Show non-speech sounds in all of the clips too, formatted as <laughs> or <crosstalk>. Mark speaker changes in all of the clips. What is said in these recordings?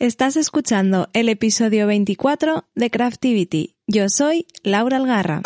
Speaker 1: Estás escuchando el episodio 24 de Craftivity. Yo soy Laura Algarra.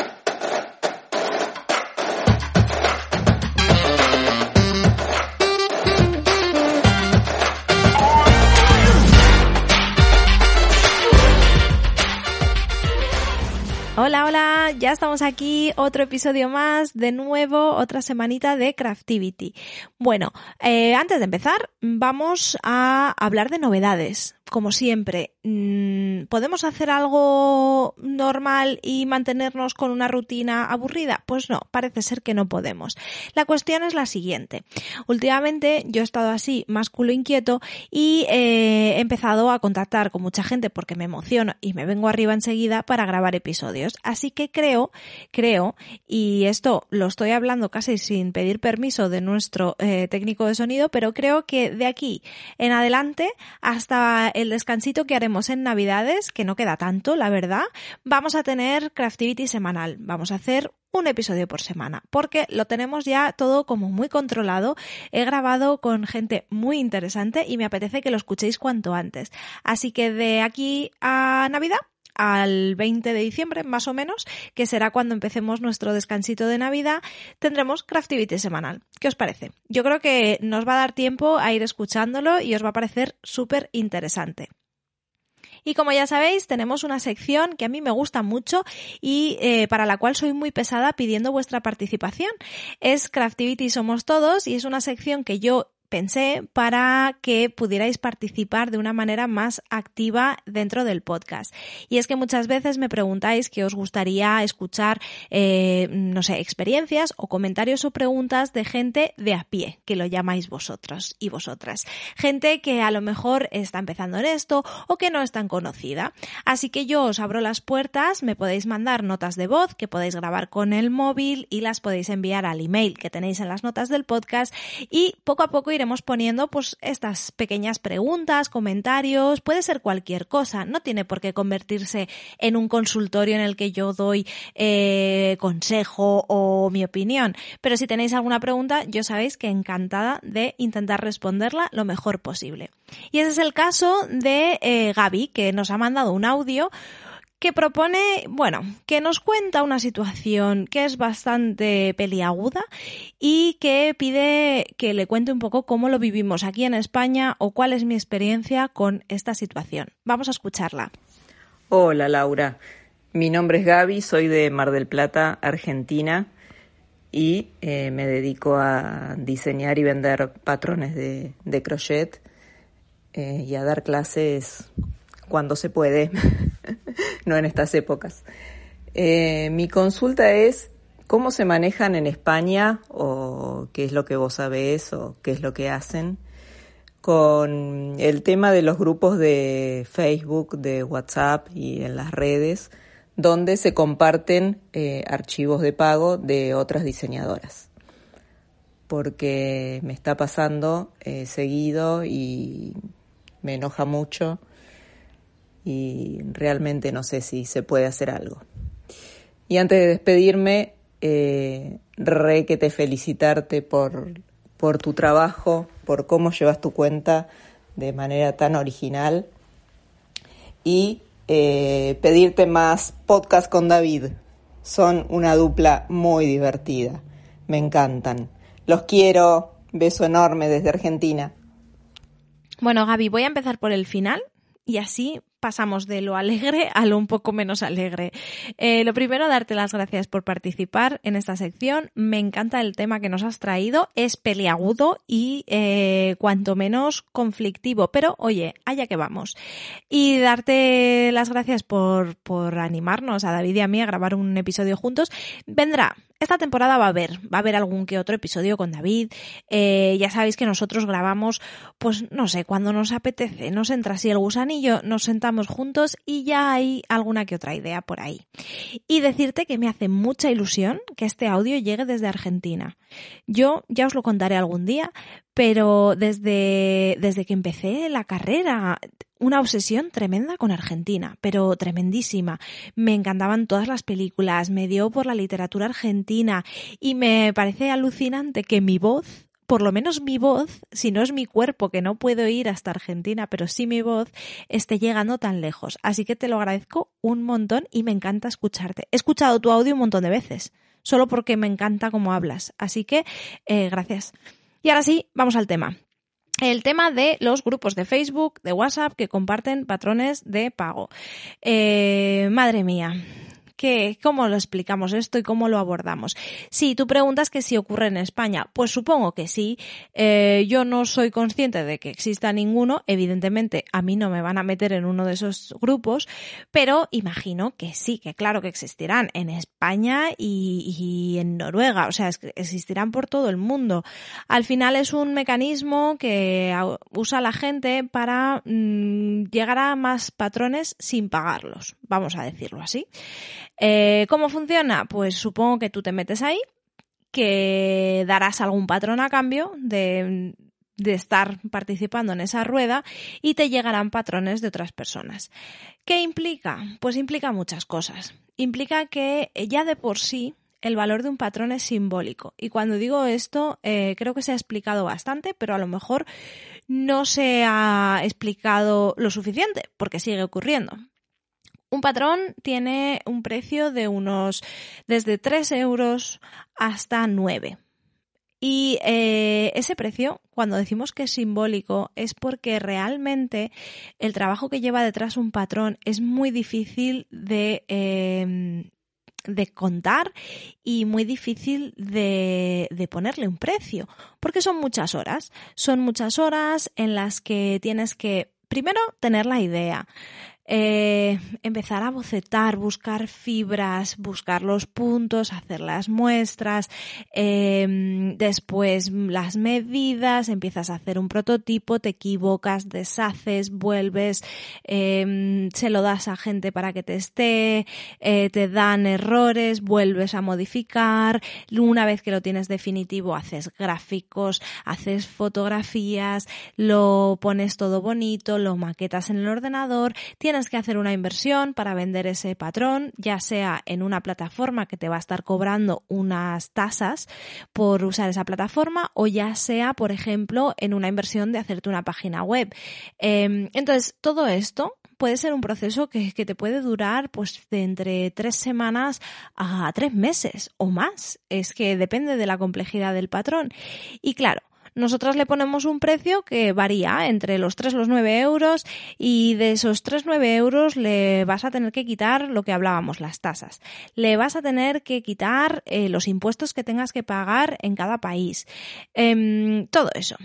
Speaker 1: Hola, hola, ya estamos aquí, otro episodio más, de nuevo, otra semanita de Craftivity. Bueno, eh, antes de empezar, vamos a hablar de novedades como siempre, mm, ¿podemos hacer algo normal y mantenernos con una rutina aburrida? Pues no, parece ser que no podemos. La cuestión es la siguiente. Últimamente yo he estado así, más culo inquieto, y eh, he empezado a contactar con mucha gente porque me emociono y me vengo arriba enseguida para grabar episodios. Así que creo, creo, y esto lo estoy hablando casi sin pedir permiso de nuestro eh, técnico de sonido, pero creo que de aquí en adelante hasta descansito que haremos en Navidades, que no queda tanto, la verdad, vamos a tener Craftivity semanal. Vamos a hacer un episodio por semana, porque lo tenemos ya todo como muy controlado. He grabado con gente muy interesante y me apetece que lo escuchéis cuanto antes. Así que de aquí a Navidad al 20 de diciembre, más o menos, que será cuando empecemos nuestro descansito de Navidad, tendremos Craftivity semanal. ¿Qué os parece? Yo creo que nos va a dar tiempo a ir escuchándolo y os va a parecer súper interesante. Y como ya sabéis, tenemos una sección que a mí me gusta mucho y eh, para la cual soy muy pesada pidiendo vuestra participación. Es Craftivity Somos Todos y es una sección que yo pensé para que pudierais participar de una manera más activa dentro del podcast. Y es que muchas veces me preguntáis que os gustaría escuchar, eh, no sé, experiencias o comentarios o preguntas de gente de a pie, que lo llamáis vosotros y vosotras. Gente que a lo mejor está empezando en esto o que no es tan conocida. Así que yo os abro las puertas, me podéis mandar notas de voz que podéis grabar con el móvil y las podéis enviar al email que tenéis en las notas del podcast y poco a poco ir iremos poniendo pues estas pequeñas preguntas, comentarios, puede ser cualquier cosa, no tiene por qué convertirse en un consultorio en el que yo doy eh, consejo o mi opinión, pero si tenéis alguna pregunta, yo sabéis que encantada de intentar responderla lo mejor posible. Y ese es el caso de eh, Gaby, que nos ha mandado un audio que propone, bueno, que nos cuenta una situación que es bastante peliaguda y que pide que le cuente un poco cómo lo vivimos aquí en España o cuál es mi experiencia con esta situación. Vamos a escucharla.
Speaker 2: Hola Laura, mi nombre es Gaby, soy de Mar del Plata, Argentina y eh, me dedico a diseñar y vender patrones de, crochet eh, y a dar clases cuando se puede. <laughs> no en estas épocas. Eh, mi consulta es cómo se manejan en España o qué es lo que vos sabés o qué es lo que hacen con el tema de los grupos de Facebook, de WhatsApp y en las redes donde se comparten eh, archivos de pago de otras diseñadoras. Porque me está pasando eh, seguido y me enoja mucho y realmente no sé si se puede hacer algo. Y antes de despedirme, eh, re que te felicitarte por, por tu trabajo, por cómo llevas tu cuenta de manera tan original y eh, pedirte más podcast con David. Son una dupla muy divertida. Me encantan. Los quiero. Beso enorme desde Argentina.
Speaker 1: Bueno, Gaby, voy a empezar por el final y así pasamos de lo alegre a lo un poco menos alegre. Eh, lo primero, darte las gracias por participar en esta sección. Me encanta el tema que nos has traído. Es peliagudo y eh, cuanto menos conflictivo. Pero oye, allá que vamos. Y darte las gracias por, por animarnos a David y a mí a grabar un episodio juntos. Vendrá, esta temporada va a haber, va a haber algún que otro episodio con David. Eh, ya sabéis que nosotros grabamos, pues no sé, cuando nos apetece, nos entra así el gusanillo, nos sentamos juntos y ya hay alguna que otra idea por ahí. Y decirte que me hace mucha ilusión que este audio llegue desde Argentina. Yo ya os lo contaré algún día, pero desde, desde que empecé la carrera una obsesión tremenda con Argentina, pero tremendísima. Me encantaban todas las películas, me dio por la literatura argentina y me parece alucinante que mi voz por lo menos mi voz, si no es mi cuerpo, que no puedo ir hasta Argentina, pero sí mi voz, esté llegando tan lejos. Así que te lo agradezco un montón y me encanta escucharte. He escuchado tu audio un montón de veces, solo porque me encanta cómo hablas. Así que, eh, gracias. Y ahora sí, vamos al tema el tema de los grupos de Facebook, de WhatsApp que comparten patrones de pago. Eh, madre mía, ¿Cómo lo explicamos esto y cómo lo abordamos? Si tú preguntas que si ocurre en España, pues supongo que sí. Eh, yo no soy consciente de que exista ninguno. Evidentemente, a mí no me van a meter en uno de esos grupos, pero imagino que sí, que claro que existirán en España y, en Noruega. O sea, existirán por todo el mundo. Al final es un mecanismo que usa la gente para mm, llegar a más patrones sin pagarlos. Vamos a decirlo así. Eh, ¿Cómo funciona? Pues supongo que tú te metes ahí, que darás algún patrón a cambio de, estar participando en esa rueda y te llegarán patrones de otras personas. ¿Qué implica? Pues implica muchas cosas. Implica que ya de por sí el valor de un patrón es simbólico. Y cuando digo esto, eh, creo que se ha explicado bastante, pero a lo mejor no se ha explicado lo suficiente, porque sigue ocurriendo. Un patrón tiene un precio de unos desde 3 euros hasta 9. Y eh, ese precio, cuando decimos que es simbólico, es porque realmente el trabajo que lleva detrás un patrón es muy difícil de, em, de contar y muy difícil de, de, ponerle un precio, porque son muchas horas. Son muchas horas en las que tienes que, primero, tener la idea. Eh, empezar a bocetar, buscar fibras, buscar los puntos, hacer las muestras, em, después las medidas, empiezas a hacer un prototipo, te equivocas, deshaces, vuelves, em, se lo das a gente para que te esté, eh, te dan errores, vuelves a modificar, una vez que lo tienes definitivo haces gráficos, haces fotografías, lo pones todo bonito, lo maquetas en el ordenador, tienes que hacer una inversión para vender ese patrón, ya sea en una plataforma que te va a estar cobrando unas tasas por usar esa plataforma o ya sea, por ejemplo, en una inversión de hacerte una página web. Em, entonces, todo esto puede ser un proceso que, que, te puede durar pues de entre tres semanas a tres meses o más. Es que depende de la complejidad del patrón. Y claro, nosotras le ponemos un precio que varía entre los 3 los 9 euros y de esos 3 9 euros le vas a tener que quitar lo que hablábamos, las tasas. Le vas a tener que quitar eh, los impuestos que tengas que pagar en cada país. Em, todo eso.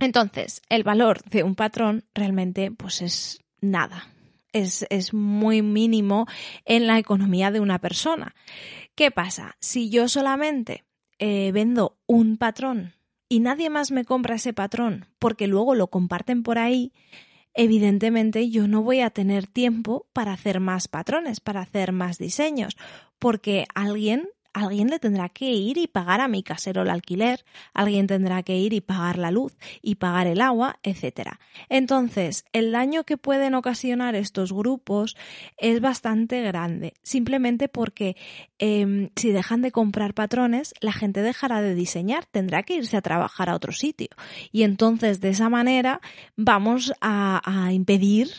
Speaker 1: Entonces, el valor de un patrón realmente pues es nada. Es, es, muy mínimo en la economía de una persona. ¿Qué pasa? Si yo solamente eh, vendo un patrón y nadie más me compra ese patrón porque luego lo comparten por ahí, evidentemente yo no voy a tener tiempo para hacer más patrones, para hacer más diseños, porque alguien alguien le tendrá que ir y pagar a mi casero el alquiler, alguien tendrá que ir y pagar la luz y pagar el agua, etc. Entonces, el daño que pueden ocasionar estos grupos es bastante grande, simplemente porque em, si dejan de comprar patrones, la gente dejará de diseñar, tendrá que irse a trabajar a otro sitio. Y entonces, de esa manera, vamos a, a impedir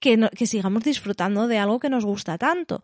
Speaker 1: que, sigamos disfrutando de algo que nos gusta tanto.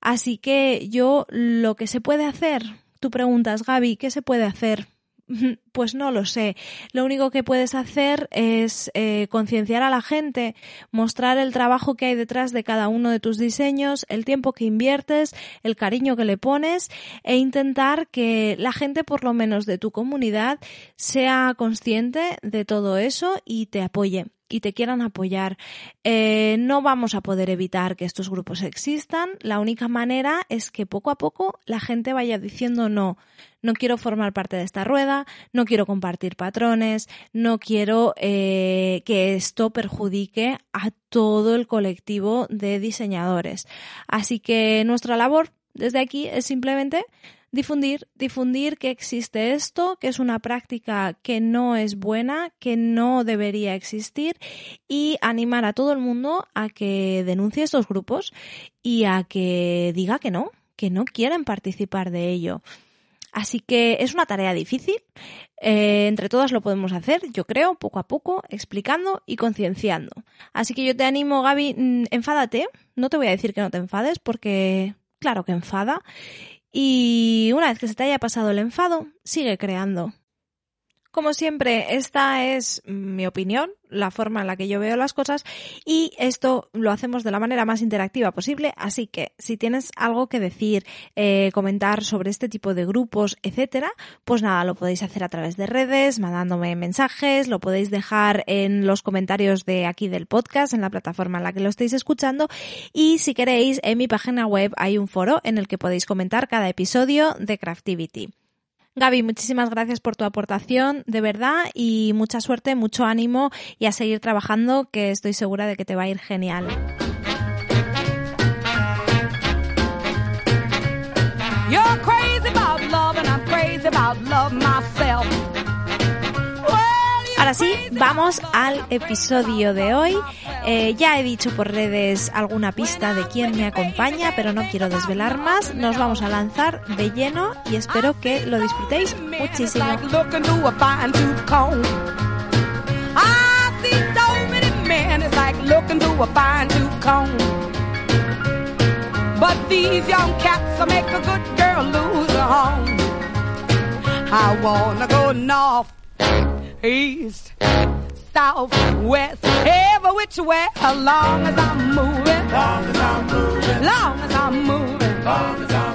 Speaker 1: Así que yo lo que se puede hacer, tú preguntas, Gaby, ¿qué se puede hacer? <laughs> Pues no lo sé. Lo único que puedes hacer es eh, concienciar a la gente, mostrar el trabajo que hay detrás de cada uno de tus diseños, el tiempo que inviertes, el cariño que le pones e intentar que la gente, por lo menos de tu comunidad, sea consciente de todo eso y te apoye y te quieran apoyar. Eh, no vamos a poder evitar que estos grupos existan. La única manera es que poco a poco la gente vaya diciendo no, no quiero formar parte de esta rueda, no quiero compartir patrones, no quiero eh, que esto perjudique a todo el colectivo de diseñadores. Así que nuestra labor desde aquí es simplemente difundir, difundir que existe esto, que es una práctica que no es buena, que no debería existir y animar a todo el mundo a que denuncie estos grupos y a que diga que no, que no quieren participar de ello. Así que es una tarea difícil. Eh, entre todas lo podemos hacer, yo creo, poco a poco, explicando y concienciando. Así que yo te animo, Gaby, mm, enfádate. No te voy a decir que no te enfades porque, claro que enfada. Y una vez que se te haya pasado el enfado, sigue creando. Como siempre, esta es mi opinión, la forma en la que yo veo las cosas y esto lo hacemos de la manera más interactiva posible, así que si tienes algo que decir, eh, comentar sobre este tipo de grupos, etcétera, pues nada, lo podéis hacer a través de redes, mandándome mensajes, lo podéis dejar en los comentarios de aquí del podcast, en la plataforma en la que lo estéis escuchando y si queréis, en mi página web hay un foro en el que podéis comentar cada episodio de Craftivity. Gaby, muchísimas gracias por tu aportación, de verdad, y mucha suerte, mucho ánimo y a seguir trabajando, que estoy segura de que te va a ir genial. Ahora sí, vamos al episodio de hoy. Eh, ya he dicho por redes alguna pista de quién me acompaña, pero no quiero desvelar más. Nos vamos a lanzar de lleno y espero que lo disfrutéis muchísimo. But these young cats will make a good girl lose home. I wanna go north, east, south, west, every which way, as long as I'm moving. Long as I'm moving. Long as I'm moving. Long as I'm moving.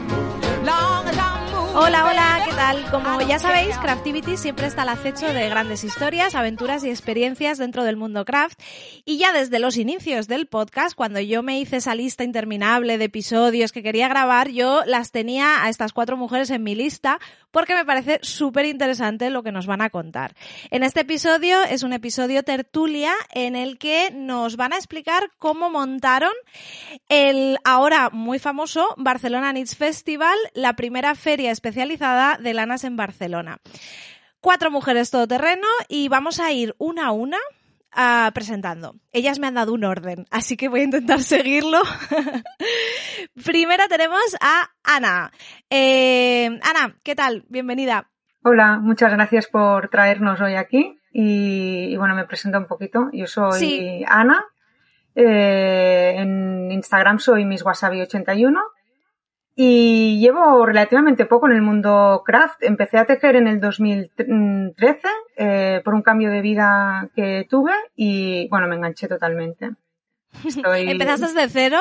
Speaker 1: Hola, hola, ¿qué tal? Como ya sabéis, Craftivity siempre está al acecho de grandes historias, aventuras y experiencias dentro del mundo craft. Y ya desde los inicios del podcast, cuando yo me hice esa lista interminable de episodios que quería grabar, yo las tenía a estas cuatro mujeres en mi lista porque me parece súper interesante lo que nos van a contar. En este episodio es un episodio tertulia en el que nos van a explicar cómo montaron el ahora muy famoso Barcelona Knits Festival, la primera feria especializada de lanas en Barcelona. Cuatro mujeres todoterreno y vamos a ir una a una ah, presentando. Ellas me han dado un orden, así que voy a intentar <laughs> seguirlo. Primero tenemos a Ana. Eh, Ana, ¿qué tal? Bienvenida.
Speaker 3: Hola, muchas gracias por traernos hoy aquí. Y, y bueno, me presento un poquito. Yo soy
Speaker 1: Sí.
Speaker 3: Ana. Eh, en Instagram soy MissWasabi81. Y llevo relativamente poco en el mundo craft. Empecé a tejer en el 2013 eh, por un cambio de vida que tuve y bueno, me enganché totalmente. Estoy- <laughs>
Speaker 1: ¿Empezaste desde cero?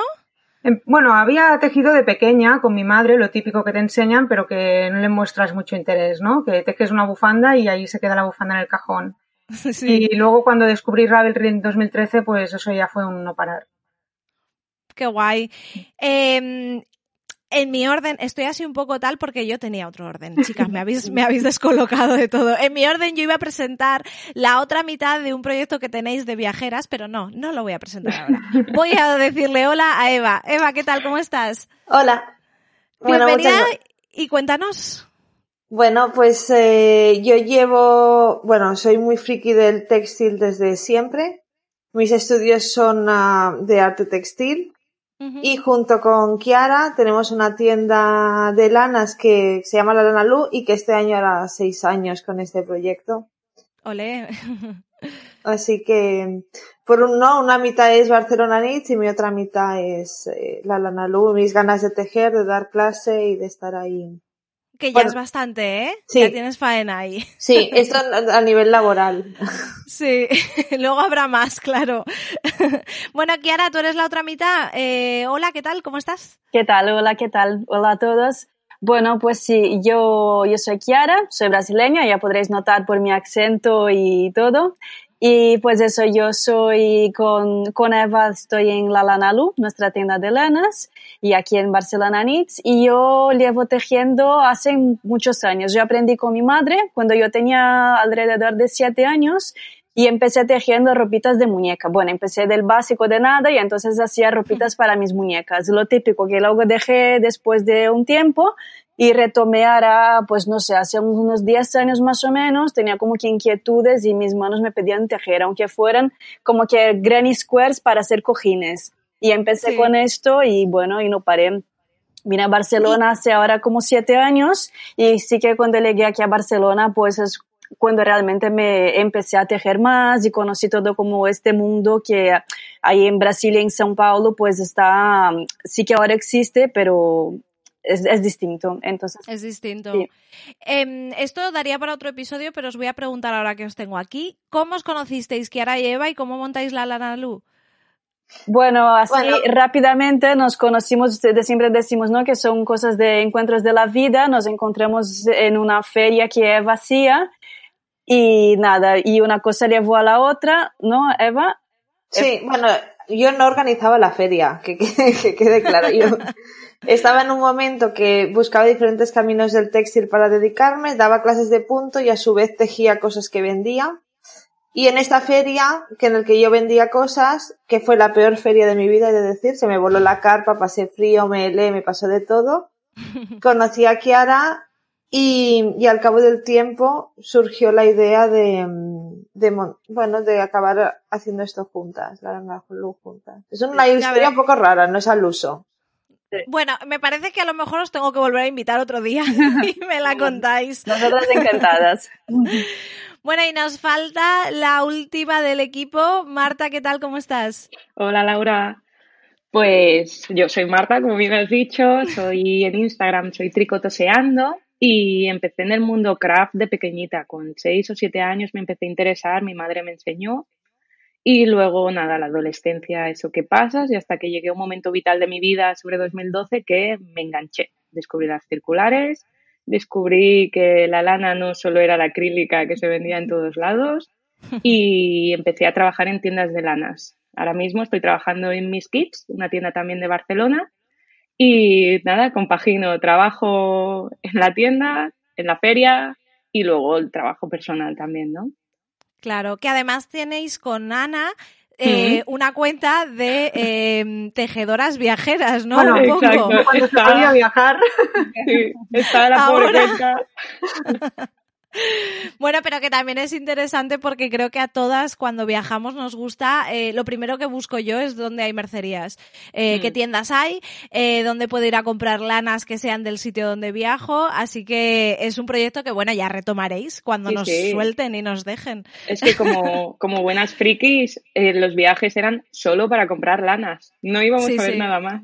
Speaker 3: Em, Bueno, había tejido de pequeña con mi madre, lo típico que te enseñan, pero que no le muestras mucho interés, ¿no? Que tejes una bufanda y ahí se queda la bufanda en el cajón. <laughs>
Speaker 1: sí.
Speaker 3: Y luego cuando descubrí Ravelry en 2013, pues eso ya fue un no parar.
Speaker 1: Qué guay. Eh, en mi orden, estoy así un poco tal porque yo tenía otro orden. Chicas, me habéis, me habéis descolocado de todo. En mi orden yo iba a presentar la otra mitad de un proyecto que tenéis de viajeras, pero no, no lo voy a presentar ahora. Voy a decirle hola a Eva. Eva, ¿qué tal? ¿Cómo estás?
Speaker 4: Hola.
Speaker 1: Bienvenida y cuéntanos.
Speaker 4: Bueno, pues eh, yo llevo, bueno, soy muy friki del textil desde siempre. Mis estudios son ah, de arte textil Y junto con Kiara tenemos una tienda de lanas que se llama La Lana Lu y que este año hará seis años con este proyecto.
Speaker 1: Olé. <laughs>
Speaker 4: Así que, por un no, una mitad es Barcelona Knits y mi otra mitad es eh, La Lana Lu, mis ganas de tejer, de dar clase y de estar ahí.
Speaker 1: Que ya
Speaker 4: Bueno.
Speaker 1: es bastante, ¿eh?
Speaker 4: Sí.
Speaker 1: Ya tienes faena ahí.
Speaker 4: Sí, <laughs> esto a a nivel laboral.
Speaker 1: Sí, <laughs> luego habrá más, claro. <laughs> bueno, Kiara, tú eres la otra mitad. Eh, hola, ¿qué tal? ¿Cómo estás?
Speaker 5: ¿Qué tal? Hola, ¿qué tal? Hola a todos. Bueno, pues sí, yo, yo soy Kiara, soy brasileña, ya podréis notar por mi acento y todo. Y pues eso, yo soy con, con Eva, estoy en La Lana Lu, nuestra tienda de lanas, y aquí en Barcelona Knits, y yo llevo tejiendo hace muchos años. Yo aprendí con mi madre cuando yo tenía alrededor de siete años, y empecé tejiendo ropitas de muñeca. Bueno, empecé del básico de nada y entonces hacía ropitas para mis muñecas. Lo típico que luego dejé después de un tiempo y retomé ahora, pues no sé, hace unos 10 años más o menos, tenía como que inquietudes y mis manos me pedían tejer, aunque fueran como que granny squares para hacer cojines. Y empecé
Speaker 1: Sí.
Speaker 5: con esto y bueno, y no paré. vine a Barcelona hace ahora como siete años y sí que cuando llegué aquí a Barcelona, pues es cuando realmente me empecé a tejer más y conocí todo como este mundo que ahí en Brasil y en São Paulo pues está, sí que ahora existe, pero es, es distinto. Entonces,
Speaker 1: es distinto.
Speaker 5: Sí.
Speaker 1: Em, esto daría para otro episodio, pero os voy a preguntar ahora que os tengo aquí. ¿Cómo os conocisteis, Kiara y Eva, y cómo montáis la Lana Lu?
Speaker 5: Bueno, así
Speaker 4: Bueno.
Speaker 5: rápidamente nos conocimos, de siempre decimos, ¿no? Que son cosas de encuentros de la vida. Nos encontramos en una feria que es vacía y nada, y una cosa llevó a la otra, ¿no, Eva?
Speaker 4: Sí, bueno, yo no organizaba la feria, que, quede- que quede claro. Yo estaba en un momento que buscaba diferentes caminos del textil para dedicarme, daba clases de punto y a su vez tejía cosas que vendía. Y en esta feria, que en el que yo vendía cosas, que fue la peor feria de mi vida, he de decir, se me voló la carpa, pasé frío, me helé, me pasó de todo. <laughs> Conocí a Kiara y, y al cabo del tiempo surgió la idea de, bueno, de acabar haciendo esto juntas, la Lana Lu juntas. Es una historia un poco rara, no es al uso.
Speaker 1: Bueno, me parece que a lo mejor os tengo que volver a invitar otro día <laughs> y me la contáis.
Speaker 5: Nosotras encantadas. <laughs>
Speaker 1: Bueno, y nos falta la última del equipo. Marta, ¿qué tal? ¿Cómo estás?
Speaker 6: Hola Laura. Pues yo soy Marta, como bien has dicho, soy en Instagram, soy tricotoseando y empecé en el mundo craft de pequeñita. Con seis o siete años me empecé a interesar, mi madre me enseñó y luego nada, la adolescencia, eso que pasas y hasta que llegué a un momento vital de mi vida sobre 2012 que me enganché. Descubrí las circulares, descubrí que la lana no solo era la acrílica que se vendía en todos lados <laughs> y empecé a trabajar en tiendas de lanas. Ahora mismo estoy trabajando en Miss Kids, una tienda también de Barcelona. Y nada, compagino trabajo en la tienda, en la feria y luego el trabajo personal también, ¿no?
Speaker 1: Claro, que además tenéis con Ana eh, una cuenta de eh, tejedoras viajeras, ¿no?
Speaker 3: Bueno,
Speaker 1: Un poco.
Speaker 6: exacto.
Speaker 3: Cuando se podía viajar. <laughs>
Speaker 6: Sí, está la pobre
Speaker 1: Ahora.
Speaker 6: cuenta. <laughs>
Speaker 1: Bueno, pero que también es interesante porque creo que a todas cuando viajamos nos gusta, eh, lo primero que busco yo es dónde hay mercerías, eh,
Speaker 6: Mm.
Speaker 1: qué tiendas hay, eh, dónde puedo ir a comprar lanas que sean del sitio donde viajo, así que es un proyecto que bueno, ya retomaréis cuando
Speaker 6: Sí,
Speaker 1: nos
Speaker 6: sí.
Speaker 1: suelten y nos dejen.
Speaker 6: Es que como, <laughs> como buenas frikis, eh, los viajes eran solo para comprar lanas. No íbamos
Speaker 1: Sí,
Speaker 6: a ver nada más.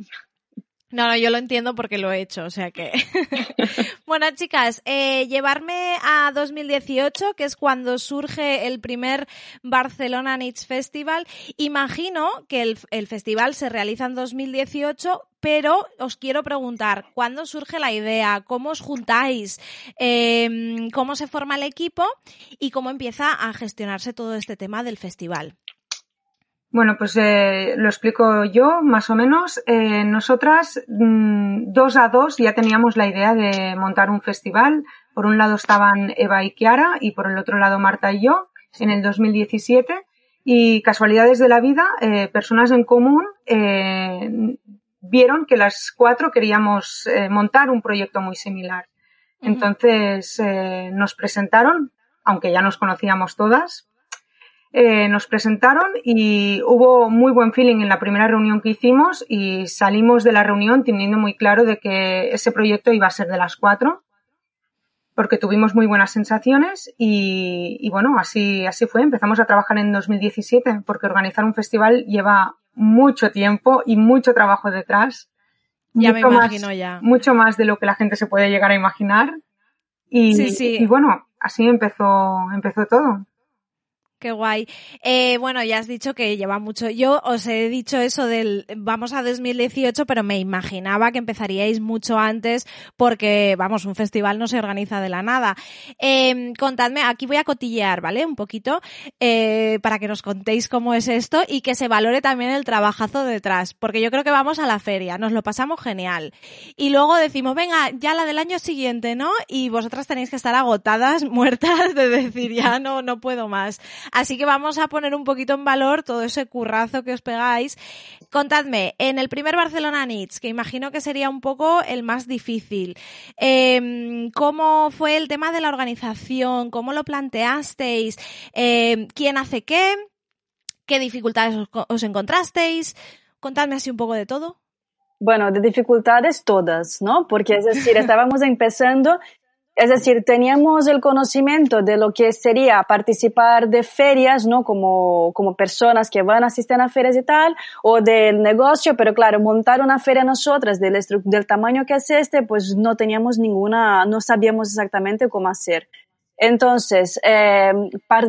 Speaker 1: No, no, yo lo entiendo porque lo he hecho, o sea que. <laughs> bueno, chicas, eh, llevarme a 2018, que es cuando surge el primer Barcelona Knits Festival. Imagino que el, el festival se realiza en 2018, pero os quiero preguntar, ¿cuándo surge la idea? ¿Cómo os juntáis? Eh, ¿Cómo se forma el equipo? ¿Y cómo empieza a gestionarse todo este tema del festival?
Speaker 3: Bueno, pues eh, lo explico yo, más o menos. Eh, nosotras, mm, dos a dos, ya teníamos la idea de montar un festival. Por un lado estaban Eva y Kiara y por el otro lado Marta y yo en el 2017. Y casualidades de la vida, eh, personas en común eh, vieron que las cuatro queríamos eh, montar un proyecto muy similar. Entonces eh, nos presentaron, aunque ya nos conocíamos todas, eh, nos presentaron y hubo muy buen feeling en la primera reunión que hicimos y salimos de la reunión teniendo muy claro de que ese proyecto iba a ser de las cuatro porque tuvimos muy buenas sensaciones y, y bueno, así, así fue. Empezamos a trabajar en 2017 porque organizar un festival lleva mucho tiempo y mucho trabajo detrás.
Speaker 1: Ya me
Speaker 3: Mucho más-
Speaker 1: imagino ya.
Speaker 3: Mucho más de lo que la gente se puede llegar a imaginar. Y,
Speaker 1: Sí, sí.
Speaker 3: y bueno, así empezó, empezó todo.
Speaker 1: Qué guay. Eh, bueno, ya has dicho que lleva mucho. Yo os he dicho eso del vamos a 2018, pero me imaginaba que empezaríais mucho antes porque, vamos, un festival no se organiza de la nada. Eh, contadme, aquí voy a cotillear, ¿vale? Un poquito, eh, para que nos contéis cómo es esto y que se valore también el trabajazo detrás, porque yo creo que vamos a la feria, nos lo pasamos genial. Y luego decimos, venga, ya la del año siguiente, ¿no? Y vosotras tenéis que estar agotadas, <laughs> muertas, de decir, ya no, no puedo más. Así que vamos a poner un poquito en valor todo ese currazo que os pegáis. Contadme, en el primer Barcelona Knits, que imagino que sería un poco el más difícil, eh, ¿cómo fue el tema de la organización? ¿Cómo lo planteasteis? Eh, ¿Quién hace qué? ¿Qué dificultades os, os encontrasteis? Contadme así un poco de todo.
Speaker 5: Bueno, de dificultades todas, ¿no? Porque es decir, <laughs> estábamos empezando es decir, teníamos el conocimiento de lo que sería participar de ferias, ¿no? Como, como personas que van a asistir a ferias y tal, o del negocio, pero claro, montar una feria nosotras del, del tamaño que es este, pues no teníamos ninguna, no sabíamos exactamente cómo hacer. Entonces, eh,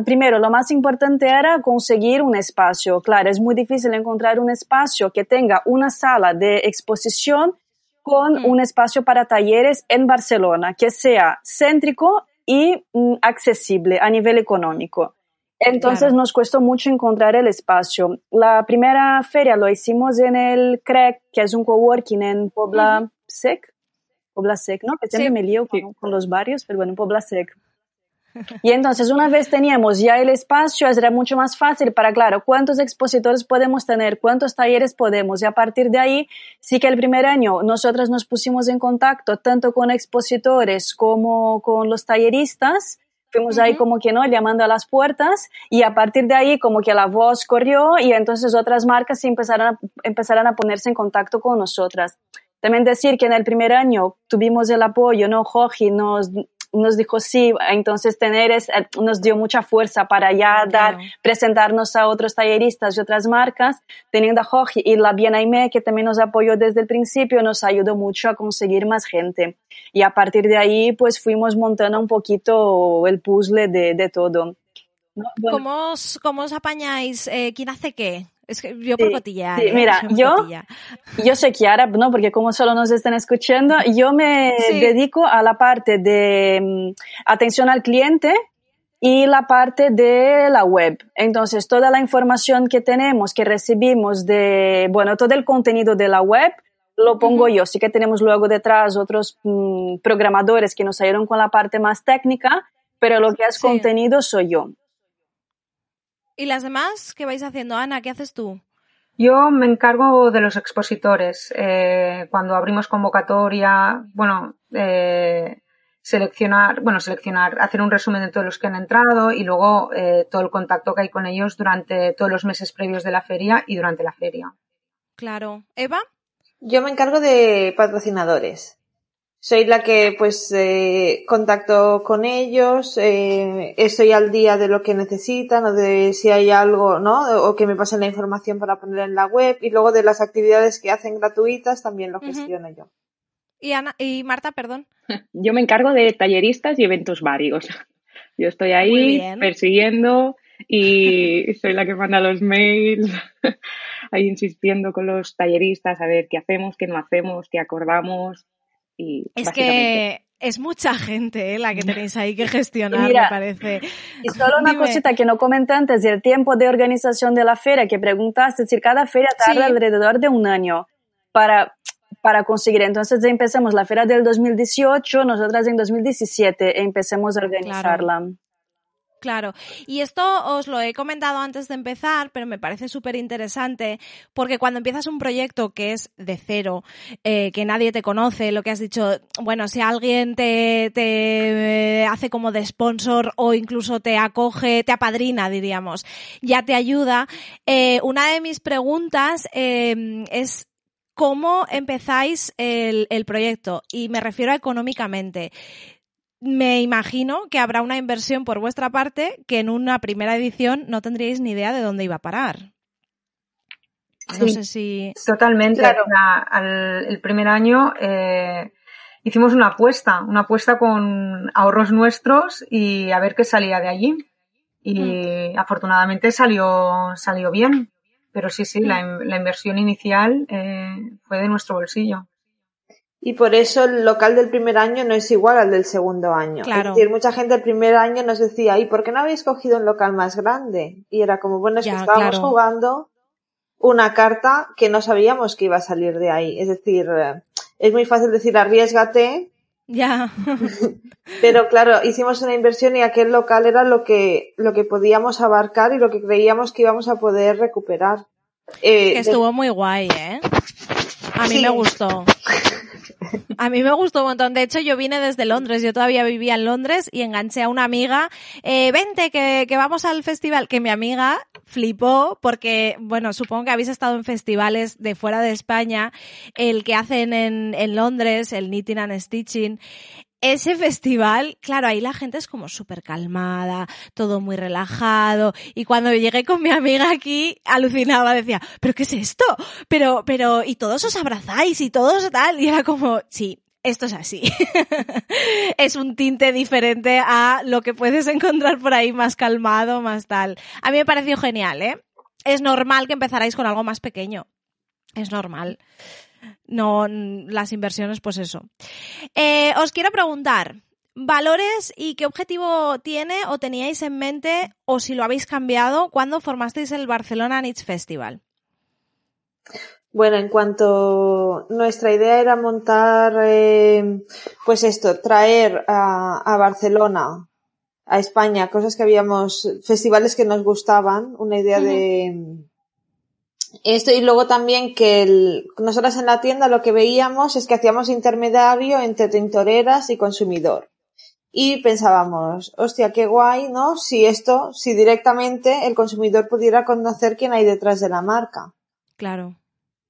Speaker 5: primero, lo más importante era conseguir un espacio. Claro, es muy difícil encontrar un espacio que tenga una sala de exposición con mm. un espacio para talleres en Barcelona que sea céntrico y mm, accesible a nivel económico. Entonces nos costó mucho encontrar el espacio. La primera feria lo hicimos en el CREC, que es un coworking en Pobla Sec. Pobla Sec, ¿no? Que siempre me lío con, con, los barrios, pero bueno, en Pobla Sec. Y entonces, una vez teníamos ya el espacio, era mucho más fácil para, claro, cuántos expositores podemos tener, cuántos talleres podemos. Y a partir de ahí, sí que el primer año nosotros nos pusimos en contacto tanto con expositores como con los talleristas. Fuimos ahí como que no, llamando a las puertas y a partir de ahí como que la voz corrió y entonces otras marcas empezaron a, empezaron a ponerse en contacto con nosotras. También decir que en el primer año tuvimos el apoyo, ¿no? Joji nos, nos dijo sí, entonces tener es, eh, nos dio mucha fuerza para ya dar, presentarnos a otros talleristas y otras marcas, teniendo a Jorge y la Aime, que también nos apoyó desde el principio, nos ayudó mucho a conseguir más gente. Y a partir de ahí, pues fuimos montando un poquito el puzzle de, de todo.
Speaker 1: ¿Cómo, os, ¿Cómo, os, apañáis? Eh, ¿Quién hace qué? Es que yo por.
Speaker 5: Sí, ¿eh? mira, yo, yo soy Kiara, ¿no? Porque como solo nos están escuchando, yo me dedico a la parte de mm, atención al cliente y la parte de la web. Entonces, toda la información que tenemos, que recibimos de, bueno, todo el contenido de la web, lo pongo yo. Sí que tenemos luego detrás otros mm, programadores que nos ayudan con la parte más técnica, pero lo que es contenido soy yo.
Speaker 1: ¿Y las demás qué vais haciendo? Ana, ¿qué haces tú?
Speaker 3: Yo me encargo de los expositores. Eh, cuando abrimos convocatoria, bueno, eh, seleccionar, bueno, seleccionar, hacer un resumen de todos los que han entrado y luego eh, todo el contacto que hay con ellos durante todos los meses previos de la feria y durante la feria.
Speaker 1: Claro. ¿Eva?
Speaker 4: Yo me encargo de patrocinadores soy la que pues eh, contacto con ellos, eh, estoy al día de lo que necesitan o de si hay algo, ¿no? O que me pasen la información para poner en la web y luego de las actividades que hacen gratuitas también lo gestiono yo.
Speaker 1: Y Ana, y Marta, perdón.
Speaker 6: Yo me encargo de talleristas y eventos varios. <laughs> Yo estoy ahí persiguiendo y <laughs> soy la que manda los mails, <laughs> ahí insistiendo con los talleristas a ver qué hacemos, qué no hacemos, qué acordamos
Speaker 1: es que es mucha gente ¿eh? la que tenéis ahí que gestionar, me parece.
Speaker 5: Y solo una cosita que no comenté antes del tiempo de organización de la feria, que preguntaste, es decir, cada feria tarda alrededor de un año para, para conseguir. Entonces empecemos la feria del 2018, nosotras en 2017 empecemos a organizarla.
Speaker 1: Claro, y esto os lo he comentado antes de empezar, pero me parece súper interesante porque cuando empiezas un proyecto que es de cero, eh, que nadie te conoce, lo que has dicho, bueno, si alguien te, te hace como de sponsor o incluso te acoge, te apadrina, diríamos, ya te ayuda. Eh, una de mis preguntas eh, es cómo empezáis el, el proyecto y me refiero a económicamente me imagino que habrá una inversión por vuestra parte que en una primera edición no tendríais ni idea de dónde iba a parar.
Speaker 3: No sé si. Totalmente. el primer año eh, hicimos una apuesta, una apuesta con ahorros nuestros y a ver qué salía de allí. Y mm. afortunadamente salió, salió bien. Pero sí, sí, la, mm. la, inversión inicial eh, fue de nuestro bolsillo.
Speaker 4: Y por eso el local del primer año no es igual al del segundo año. Es decir, mucha gente el primer año nos decía, ¿y por qué no habéis cogido un local más grande? Y era como, bueno, es que estábamos jugando una carta que no sabíamos que iba a salir de ahí. Es decir, eh, es muy fácil decir arriesgate.
Speaker 1: Ya. <laughs>
Speaker 4: Pero claro, hicimos una inversión y aquel local era lo que, lo que podíamos abarcar y lo que creíamos que íbamos a poder recuperar.
Speaker 1: Eh, estuvo muy guay, ¿eh? A mí me gustó. <laughs> A mí me gustó un montón. De hecho, yo vine desde Londres. Yo todavía vivía en Londres y enganché a una amiga. Eh, vente, que, que vamos al festival. Que mi amiga flipó porque, bueno, supongo que habéis estado en festivales de fuera de España. El que hacen en, en Londres, el Knitting and Stitching ese festival, claro, ahí la gente es como súper calmada, todo muy relajado. Y cuando llegué con mi amiga aquí, alucinaba, decía, ¿pero qué es esto? Pero, pero, y todos os abrazáis y todos tal. Y era como, sí, esto es así. <laughs> es un tinte diferente a lo que puedes encontrar por ahí más calmado, más tal. A mí me pareció genial, ¿eh? Es normal que empezarais con algo más pequeño. Es normal no las inversiones, pues eso. Eh, os quiero preguntar, valores y qué objetivo tiene o teníais en mente o si lo habéis cambiado cuando formasteis el Barcelona Knits Festival.
Speaker 4: Bueno, en cuanto nuestra idea era montar, eh, pues esto, traer a, Barcelona, a España, cosas que habíamos, festivales que nos gustaban, una idea de, esto y luego también que el, nosotros en la tienda lo que veíamos es que hacíamos intermediario entre tintoreras y consumidor. Y pensábamos, hostia, qué guay, ¿no? Si esto, si directamente el consumidor pudiera conocer quién hay detrás de la marca.
Speaker 1: Claro.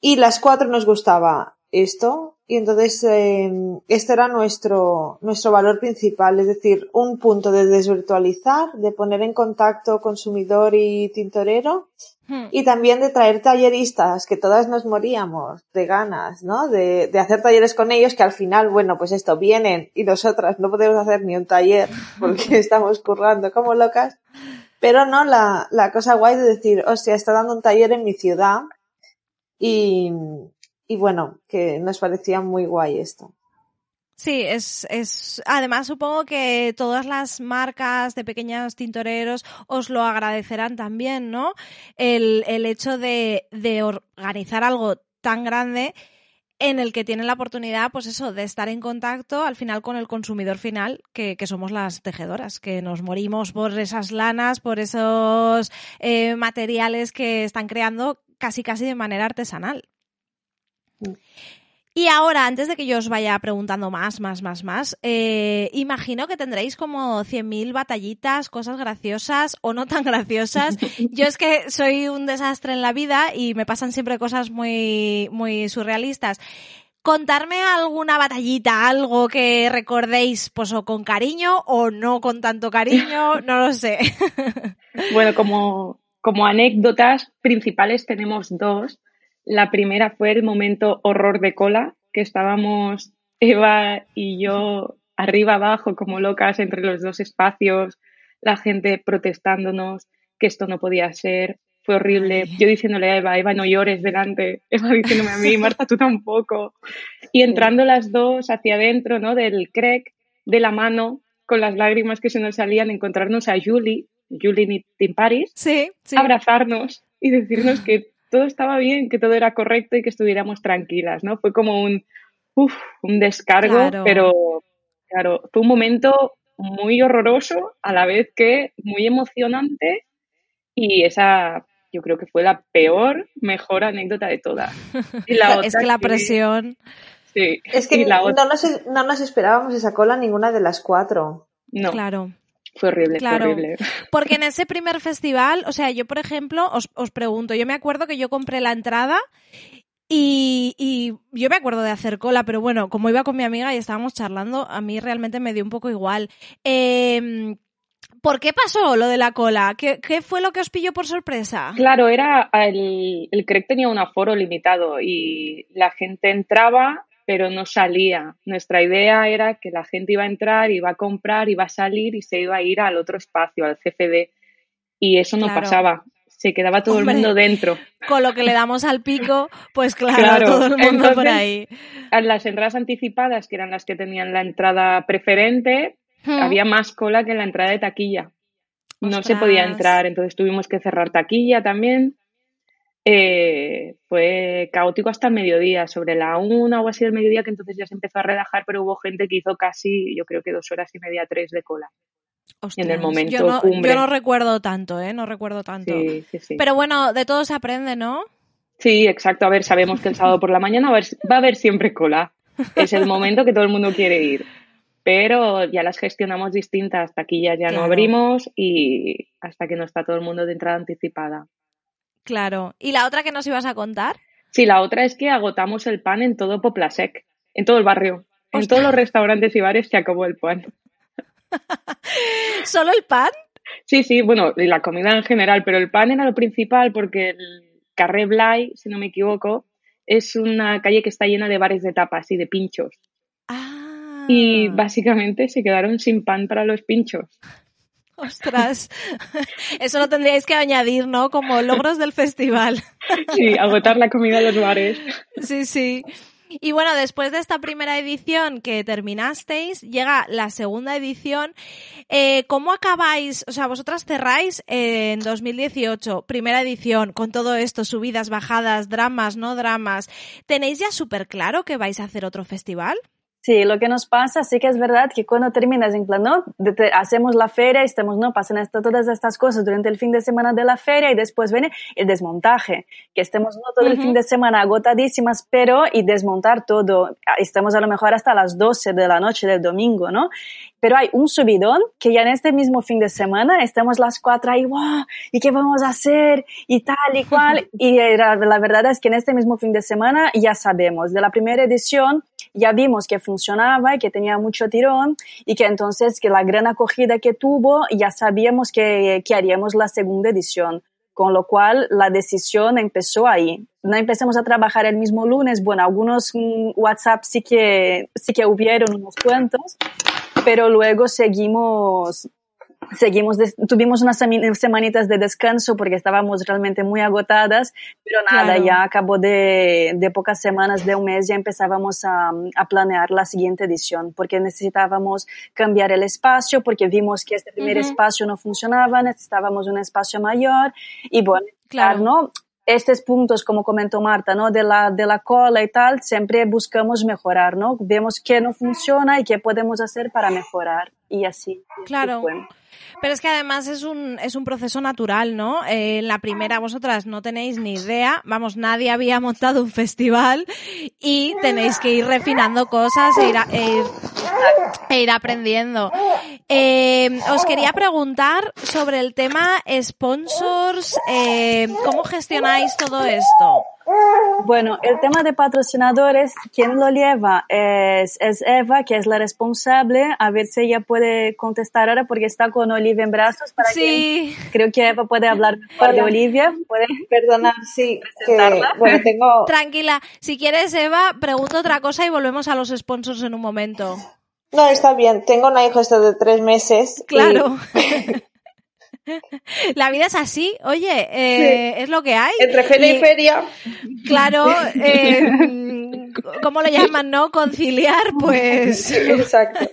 Speaker 4: Y las cuatro nos gustaba esto, y entonces eh, este era nuestro, nuestro valor principal, es decir, un punto de desvirtualizar, de poner en contacto consumidor y tintorero, Hmm. Y también de traer talleristas, que todas nos moríamos de ganas, ¿no? De, de, hacer talleres con ellos, que al final, bueno, pues esto, vienen y nosotras no podemos hacer ni un taller <laughs> porque estamos currando como locas. Pero no, la, la cosa guay de decir, hostia, está dando un taller en mi ciudad y, y bueno, que nos parecía muy guay esto.
Speaker 1: Sí, es, es, además supongo que todas las marcas de pequeños tintoreros os lo agradecerán también, ¿no? El, el hecho de, de organizar algo tan grande en el que tienen la oportunidad, pues eso, de estar en contacto al final con el consumidor final, que, que somos las tejedoras, que nos morimos por esas lanas, por esos eh, materiales que están creando casi casi de manera artesanal. Mm. Y ahora, antes de que yo os vaya preguntando más, más, más, más, eh, imagino que tendréis como 100.000 batallitas, cosas graciosas o no tan graciosas. <laughs> Yo es que soy un desastre en la vida y me pasan siempre cosas muy, muy surrealistas. Contarme alguna batallita, algo que recordéis, pues o con cariño o no con tanto cariño, <laughs> no lo sé.
Speaker 6: Bueno, como, como anécdotas principales tenemos dos. La primera fue el momento horror de cola, que estábamos Eva y yo arriba abajo como locas entre los dos espacios, la gente protestándonos que esto no podía ser, fue horrible. Yo diciéndole a Eva, Eva, no llores delante. <laughs> Eva diciéndome a mí, Marta, tú tampoco. Y entrando las dos hacia adentro, ¿no? Del crack, de la mano, con las lágrimas que se nos salían, encontrarnos a Julie, Julie in Paris,
Speaker 1: sí,
Speaker 6: abrazarnos y decirnos <gasps> que todo estaba bien, que todo era correcto y que estuviéramos tranquilas, ¿no? Fue como un, uf, un descargo, pero claro, fue un momento muy horroroso, a la vez que muy emocionante y esa yo creo que fue la peor, mejor anécdota de todas. <laughs>
Speaker 1: es que la presión...
Speaker 4: Sí. Es que no, nos, no nos esperábamos esa cola ninguna de las cuatro.
Speaker 6: No.
Speaker 1: Claro.
Speaker 6: Fue horrible,
Speaker 1: claro,
Speaker 6: fue horrible.
Speaker 1: Porque en <laughs> ese primer festival, o sea, yo por ejemplo, os, os pregunto, yo me acuerdo que yo compré la entrada y, y, yo me acuerdo de hacer cola, pero bueno, como iba con mi amiga y estábamos charlando, a mí realmente me dio un poco igual. Eh, ¿Por qué pasó lo de la cola? ¿Qué, ¿Qué, fue lo que os pilló por sorpresa?
Speaker 6: Claro, era el, el CREC tenía un aforo limitado y la gente entraba pero no salía. Nuestra idea era que la gente iba a entrar, iba a comprar, iba a salir y se iba a ir al otro espacio, al CFD. Y eso no pasaba. Se quedaba todo el mundo dentro.
Speaker 1: Con lo que le damos al pico, pues claro, todo el mundo por ahí.
Speaker 6: Las entradas anticipadas, que eran las que tenían la entrada preferente, había más cola que en la entrada de taquilla. No se podía entrar, entonces tuvimos que cerrar taquilla también. Eh, fue caótico hasta el mediodía, sobre la una o así del mediodía, que entonces ya se empezó a relajar, pero hubo gente que hizo casi, yo creo que dos horas y media, tres de cola. en el momento
Speaker 1: yo no,
Speaker 6: cumbre.
Speaker 1: Yo no recuerdo tanto, ¿eh? No recuerdo tanto.
Speaker 6: Sí, sí, sí.
Speaker 1: Pero bueno, de todo se aprende, ¿no?
Speaker 6: Sí, exacto. A ver, sabemos que el sábado por la mañana va a haber, va a haber siempre cola. es el momento que todo el mundo quiere ir. Pero ya las gestionamos distintas. Taquillas ya no abrimos y hasta que no está todo el mundo de entrada anticipada.
Speaker 1: Claro. ¿Y la otra que nos ibas a contar?
Speaker 6: Sí, la otra es que agotamos el pan en todo Poplasec, en todo el barrio. En todos los restaurantes y bares se acabó el pan. <laughs>
Speaker 1: ¿Solo el pan?
Speaker 6: Sí, sí, bueno, y la comida en general, pero el pan era lo principal porque el Carré Blay, si no me equivoco, es una calle que está llena de bares de tapas y de pinchos.
Speaker 1: Ah.
Speaker 6: Y básicamente se quedaron sin pan para los pinchos.
Speaker 1: Ostras, eso lo tendríais que añadir, ¿no? Como logros del festival.
Speaker 6: Sí, agotar la comida en los bares.
Speaker 1: Sí, sí. Y bueno, después de esta primera edición que terminasteis, llega la segunda edición. Eh, ¿Cómo acabáis? O sea, vosotras cerráis en 2018, primera edición, con todo esto, subidas, bajadas, dramas, no dramas. ¿Tenéis ya súper claro que vais a hacer otro festival?
Speaker 5: Sí, lo que nos pasa, sí que es verdad que cuando terminas en plan, ¿no? hacemos la feria y estamos, ¿no? Pasan esto, todas estas cosas durante el fin de semana de la feria y después viene el desmontaje, que estemos, ¿no? Todo el fin de semana agotadísimas, pero y desmontar todo. Estamos a lo mejor hasta las 12 de la noche del domingo, ¿no? Pero hay un subidón que ya en este mismo fin de semana estamos las cuatro ahí, wow, ¿y qué vamos a hacer? Y tal y cual. <laughs> y la, la verdad es que en este mismo fin de semana ya sabemos, de la primera edición ya vimos que funcionaba y que tenía mucho tirón y que entonces que la gran acogida que tuvo ya sabíamos que, haríamos la segunda edición. Con lo cual la decisión empezó ahí. No empecemos a trabajar el mismo lunes. Bueno, algunos mm, WhatsApp sí que, sí que hubieron unos cuentos, pero luego seguimos seguimos, tuvimos unas semanitas de descanso porque estábamos realmente muy agotadas, pero nada, ya acabó de, de, pocas semanas, de un mes, ya empezábamos a, a, planear la siguiente edición porque necesitábamos cambiar el espacio, porque vimos que este primer espacio no funcionaba, necesitábamos un espacio mayor y bueno, claro, ¿no? estos puntos, como comentó Marta, ¿no? De la, de la cola y tal, siempre buscamos mejorar, ¿no? Vemos qué no funciona y qué podemos hacer para mejorar. Y así.
Speaker 1: Claro. Pero es que además es un, es un proceso natural, ¿no? Eh, en la primera vosotras no tenéis ni idea, vamos, nadie había montado un festival y tenéis que ir refinando cosas e ir, e ir, e ir aprendiendo. Eh, os quería preguntar sobre el tema sponsors, eh, ¿cómo gestionáis todo esto?
Speaker 5: Bueno, el tema de patrocinadores, quien lo lleva es, es, Eva, que es la responsable. A ver si ella puede contestar ahora porque está con Olivia en brazos. Para
Speaker 1: sí.
Speaker 5: creo que Eva puede hablar <laughs> mejor de Olivia. ¿Puede?
Speaker 4: Perdona, sí. bueno, tengo... <laughs>
Speaker 1: Tranquila. Si quieres, Eva, pregunto otra cosa y volvemos a los sponsors en un momento.
Speaker 4: No, está bien. Tengo una hija de tres meses.
Speaker 1: Claro. <laughs> <laughs> La vida es así, oye, eh, es lo que hay.
Speaker 4: Entre feria y, feria.
Speaker 1: Claro, eh, <laughs> ¿cómo lo llaman, no? Conciliar, pues.
Speaker 4: exacto. <laughs>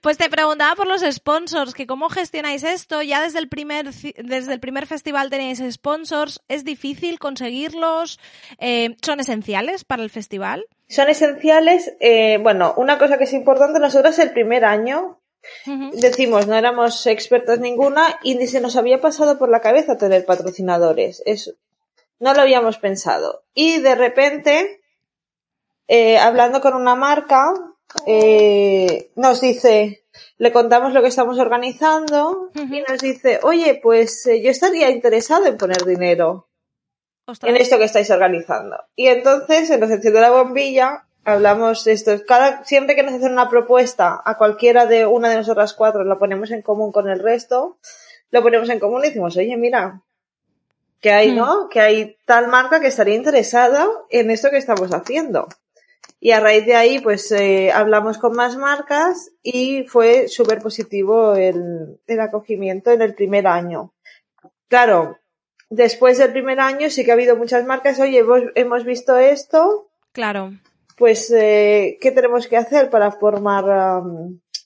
Speaker 1: Pues te preguntaba por los sponsors, que cómo gestionáis esto. Ya desde el primer, desde el primer festival tenéis sponsors. ¿Es difícil conseguirlos? Eh, ¿Son esenciales para el festival?
Speaker 4: Son esenciales. bueno, una cosa que es importante, nosotros el primer año Decimos, no éramos expertos ninguna y ni se nos había pasado por la cabeza tener patrocinadores. Eso, no lo habíamos pensado. Y de repente, eh, hablando con una marca, eh, nos dice, le contamos lo que estamos organizando y nos dice, oye, pues eh, yo estaría interesado en poner dinero en esto que estáis organizando. Y entonces se nos enciende la bombilla hablamos de esto. Cada, siempre que nos hacen una propuesta a cualquiera de una de nosotras cuatro, lo ponemos en común con el resto, lo ponemos en común y decimos, oye, mira, que hay, ¿no? Que hay tal marca que estaría interesada en esto que estamos haciendo. Y a raíz de ahí, pues eh, hablamos con más marcas y fue súper positivo el, el acogimiento en el primer año. Claro, después del primer año sí que ha habido muchas marcas, oye, hemos visto esto.
Speaker 1: Claro
Speaker 4: pues, eh, ¿qué tenemos que hacer para formar,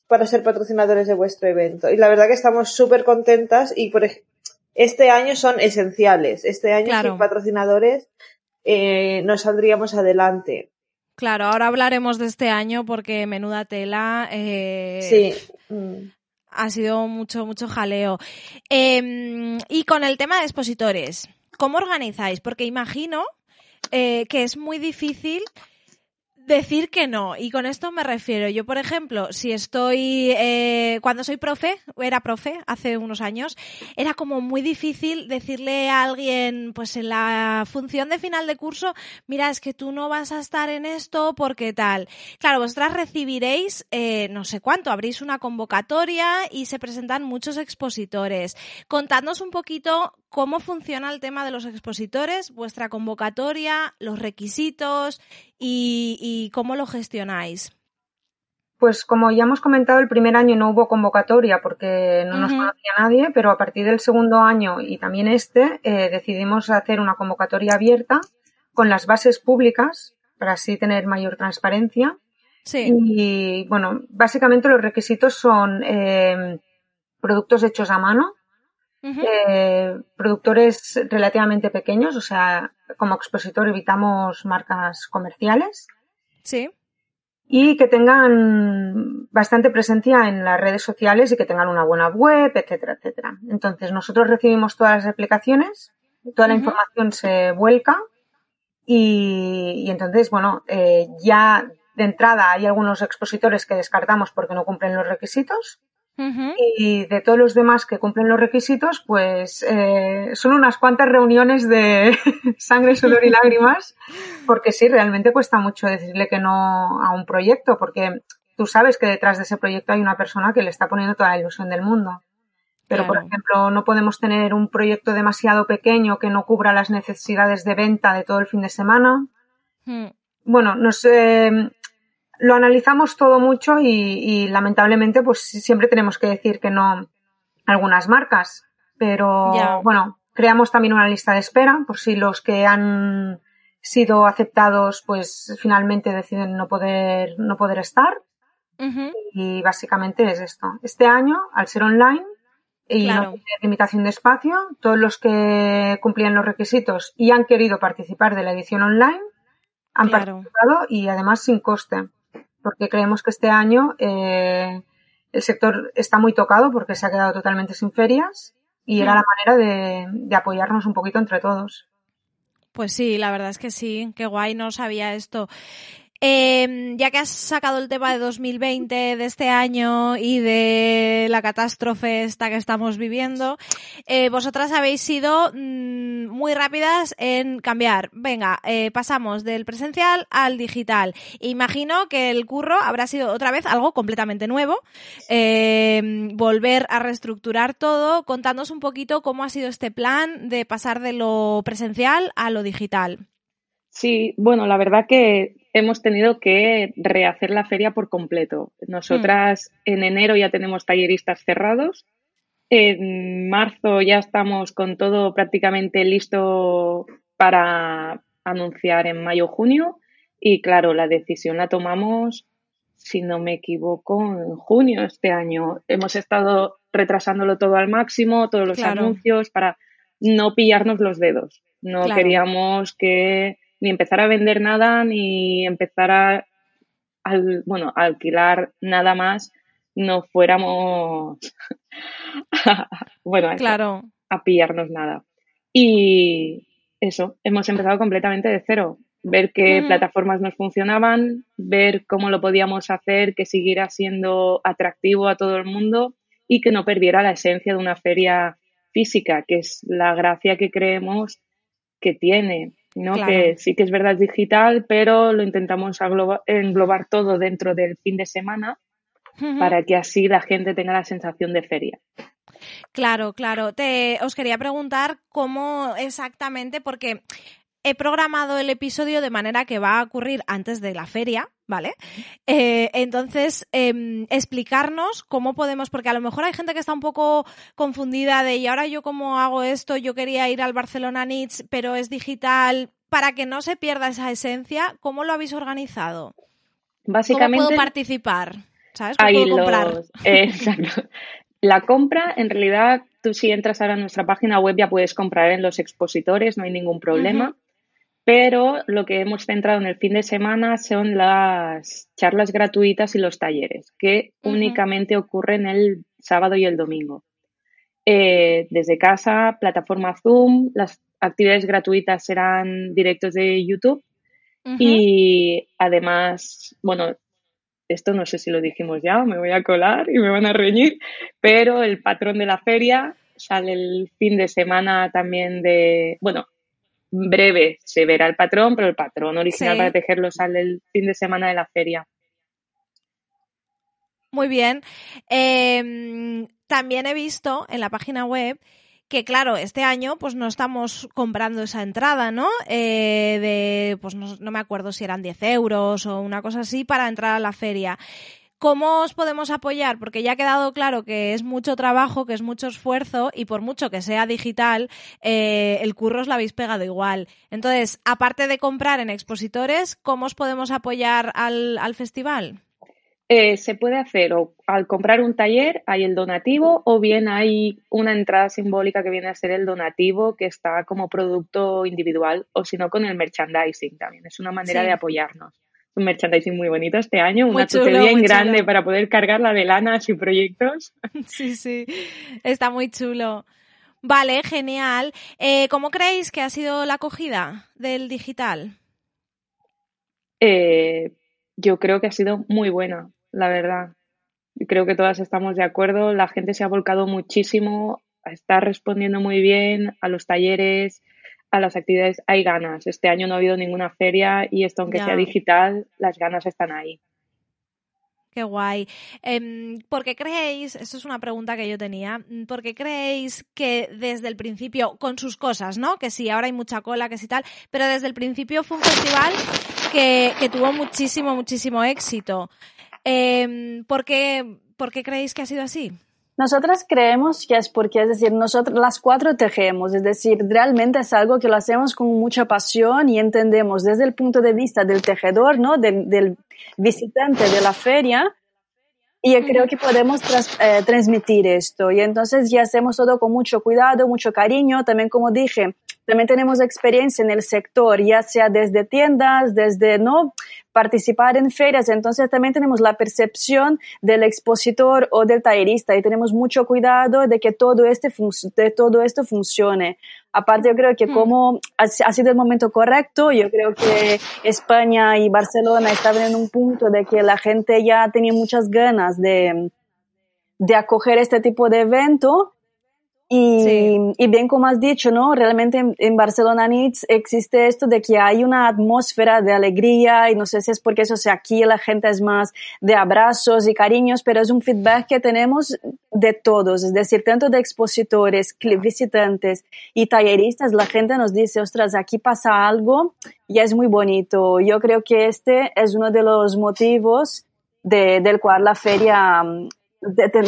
Speaker 4: para ser patrocinadores de vuestro evento? Y la verdad que estamos súper contentas y por este año son esenciales. Este año sin patrocinadores eh, no saldríamos adelante.
Speaker 1: Claro, ahora hablaremos de este año porque menuda tela. Eh,
Speaker 4: sí. Mm.
Speaker 1: Ha sido mucho, mucho jaleo. Em, y con el tema de expositores, ¿cómo organizáis? Porque imagino eh, que es muy difícil decir que no. Y con esto me refiero. Yo, por ejemplo, si estoy, eh, cuando soy profe, era profe hace unos años, era como muy difícil decirle a alguien, pues en la función de final de curso, mira, es que tú no vas a estar en esto porque tal. Claro, vosotras recibiréis, eh, no sé cuánto, abrís una convocatoria y se presentan muchos expositores. Contadnos un poquito cómo funciona el tema de los expositores, vuestra convocatoria, los requisitos y, cómo lo gestionáis.
Speaker 3: Pues como ya hemos comentado, el primer año no hubo convocatoria porque no nos conocía nadie, pero a partir del segundo año y también este eh, decidimos hacer una convocatoria abierta con las bases públicas para así tener mayor transparencia. Sí. Y bueno, básicamente los requisitos son eh, productos hechos a mano, eh, productores relativamente pequeños, o sea, como expositor evitamos marcas comerciales.
Speaker 1: Sí.
Speaker 3: Y que tengan bastante presencia en las redes sociales y que tengan una buena web, etcétera, etcétera. Entonces, nosotros recibimos todas las aplicaciones, toda la información se vuelca y, entonces, bueno, eh, ya de entrada hay algunos expositores que descartamos porque no cumplen los requisitos y de todos los demás que cumplen los requisitos, pues eh, son unas cuantas reuniones de <laughs> sangre, sudor y <laughs> lágrimas, porque sí, realmente cuesta mucho decirle que no a un proyecto, porque tú sabes que detrás de ese proyecto hay una persona que le está poniendo toda la ilusión del mundo. Pero, por ejemplo, no podemos tener un proyecto demasiado pequeño que no cubra las necesidades de venta de todo el fin de semana. Hmm. Bueno, no sé, lo analizamos todo mucho y, lamentablemente pues siempre tenemos que decir que no algunas marcas, pero bueno, creamos también una lista de espera por si los que han sido aceptados pues finalmente deciden no poder no poder estar. Y básicamente es esto. Este año, al ser online y no tener limitación de espacio, todos los que cumplían los requisitos y han querido participar de la edición online han participado y además sin coste porque creemos que este año eh, el sector está muy tocado porque se ha quedado totalmente sin ferias y era la manera de, de, apoyarnos un poquito entre todos.
Speaker 1: Pues sí, la verdad es que sí, qué guay, no sabía esto. Eh, ya que has sacado el tema de 2020, de este año y de la catástrofe esta que estamos viviendo, eh, vosotras habéis sido mmm, muy rápidas en cambiar. Venga, eh, pasamos del presencial al digital. Imagino que el curro habrá sido otra vez algo completamente nuevo. Em, volver a reestructurar todo. Contándonos un poquito cómo ha sido este plan de pasar de lo presencial a lo digital.
Speaker 6: Sí, bueno, la verdad que hemos tenido que rehacer la feria por completo. Nosotras hmm. en enero ya tenemos talleristas cerrados. En marzo ya estamos con todo prácticamente listo para anunciar en mayo-junio. Y claro, la decisión la tomamos, si no me equivoco, en junio este año. Hemos estado retrasándolo todo al máximo, todos los anuncios, para no pillarnos los dedos. No queríamos que ni empezar a vender nada, ni empezar a, al, bueno, alquilar nada más, no fuéramos <laughs> bueno,
Speaker 1: claro.
Speaker 6: a pillarnos nada. Y eso, hemos empezado completamente de cero. Ver qué plataformas nos funcionaban, ver cómo lo podíamos hacer, que siguiera siendo atractivo a todo el mundo y que no perdiera la esencia de una feria física, que es la gracia que creemos que tiene. ¿No? Que sí que es verdad digital, pero lo intentamos englobar todo dentro del fin de semana para que así la gente tenga la sensación de feria.
Speaker 1: Claro, claro. Te, os quería preguntar cómo exactamente, porque he programado el episodio de manera que va a ocurrir antes de la feria, ¿vale? Eh, entonces, em, explicarnos cómo podemos, porque a lo mejor hay gente que está un poco confundida de, y ahora yo cómo hago esto, yo quería ir al Barcelona Nits, pero es digital, para que no se pierda esa esencia, ¿cómo lo habéis organizado?
Speaker 6: Básicamente.
Speaker 1: ¿Cómo puedo participar? ¿Sabes? ¿Cómo puedo comprar? <laughs>
Speaker 6: exacto. La compra, en realidad, tú si entras ahora a nuestra página web ya puedes comprar en los expositores, no hay ningún problema pero lo que hemos centrado en el fin de semana son las charlas gratuitas y los talleres, que únicamente ocurren el sábado y el domingo. Eh, desde casa, plataforma Zoom, las actividades gratuitas serán directos de YouTube. Y además, bueno, esto no sé si lo dijimos ya me voy a colar y me van a reñir, pero el patrón de la feria sale el fin de semana también de, bueno, breve se verá el patrón, pero el patrón original para tejerlo sale el fin de semana de la feria.
Speaker 1: Muy bien. Em, también he visto en la página web que claro, este año pues no estamos comprando esa entrada, ¿no? Eh, de, pues no, no, me acuerdo si eran 10 euros o una cosa así para entrar a la feria. ¿Cómo os podemos apoyar? Porque ya ha quedado claro que es mucho trabajo, que es mucho esfuerzo y por mucho que sea digital, eh, el curro os lo habéis pegado igual. Entonces, aparte de comprar en expositores, ¿cómo os podemos apoyar al, al festival?
Speaker 6: Eh, se puede hacer o al comprar un taller hay el donativo o bien hay una entrada simbólica que viene a ser el donativo que está como producto individual o si no con el merchandising también. Es una manera de apoyarnos. Un merchandising muy bonito este año, una chulería en grande para poder cargarla de lanas y proyectos. <laughs>
Speaker 1: Sí, sí, está muy chulo. Vale, genial. Eh, ¿Cómo creéis que ha sido la acogida del digital?
Speaker 6: Eh, yo creo que ha sido muy buena la verdad. Creo que todas estamos de acuerdo. La gente se ha volcado muchísimo, está respondiendo muy bien a los talleres, a las actividades. Hay ganas. Este año no ha habido ninguna feria y esto, aunque sea digital, las ganas están ahí.
Speaker 1: Qué guay. Eh, ¿Por qué creéis, esto es una pregunta que yo tenía, ¿por qué creéis que desde el principio, con sus cosas, ¿no? Que sí, ahora hay mucha cola, que sí tal, pero desde el principio fue un festival que, que tuvo muchísimo, muchísimo éxito. Eh, ¿por, qué, ¿Por qué creéis que ha sido así?
Speaker 5: Nosotras creemos que es porque, es decir, nosotros las cuatro tejemos, es decir, realmente es algo que lo hacemos con mucha pasión y entendemos desde el punto de vista del tejedor, ¿no? Del, del visitante de la feria. Y yo creo que podemos tras, eh, transmitir esto. Y entonces ya hacemos todo con mucho cuidado, mucho cariño. También, como dije, también tenemos experiencia en el sector, ya sea desde tiendas, desde, ¿no? participar en ferias, entonces también tenemos la percepción del expositor o del tallerista y tenemos mucho cuidado de que todo, este de todo esto funcione. Aparte, yo creo que hmm. como ha, sido el momento correcto, yo creo que España y Barcelona estaban en un punto de que la gente ya tenía muchas ganas de, de acoger este tipo de evento y, y, bien como has dicho, ¿no? Realmente en, Barcelona Needs existe esto de que hay una atmósfera de alegría y no sé si es porque eso, sea, aquí la gente es más de abrazos y cariños, pero es un feedback que tenemos de todos, es decir, tanto de expositores, visitantes y talleristas, la gente nos dice, ostras, aquí pasa algo y es muy bonito. Yo creo que este es uno de los motivos de, del cual la feria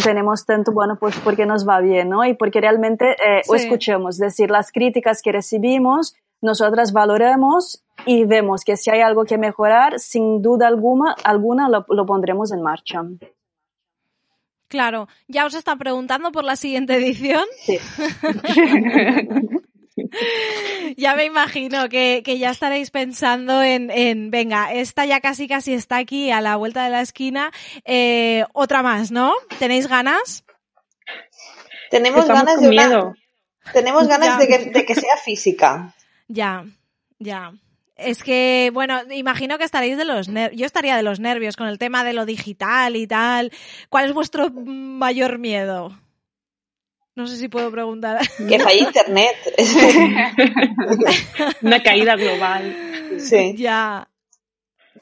Speaker 5: tenemos tanto, bueno, pues porque nos va bien, ¿no? Y porque realmente eh, escuchemos, es decir, las críticas que recibimos, nosotras valoramos y vemos que si hay algo que mejorar, sin duda alguna, alguna lo, lo pondremos en marcha.
Speaker 1: Claro, ya os están preguntando por la siguiente edición.
Speaker 5: Sí. <laughs> <laughs> <laughs>
Speaker 1: ya me imagino que, ya estaréis pensando en, venga, esta ya casi casi está aquí a la vuelta de la esquina, eh, otra más, ¿no? ¿Tenéis ganas?
Speaker 4: Tenemos ganas de miedo. Tenemos ganas de que, sea física.
Speaker 1: Ya, ya. Es que, bueno, imagino que estaréis de los nervios. Yo estaría de los nervios con el tema de lo digital y tal. ¿Cuál es vuestro mayor miedo? No sé si puedo preguntar.
Speaker 4: Que falle Internet. <laughs>
Speaker 6: Una caída global.
Speaker 4: Sí.
Speaker 1: Ya.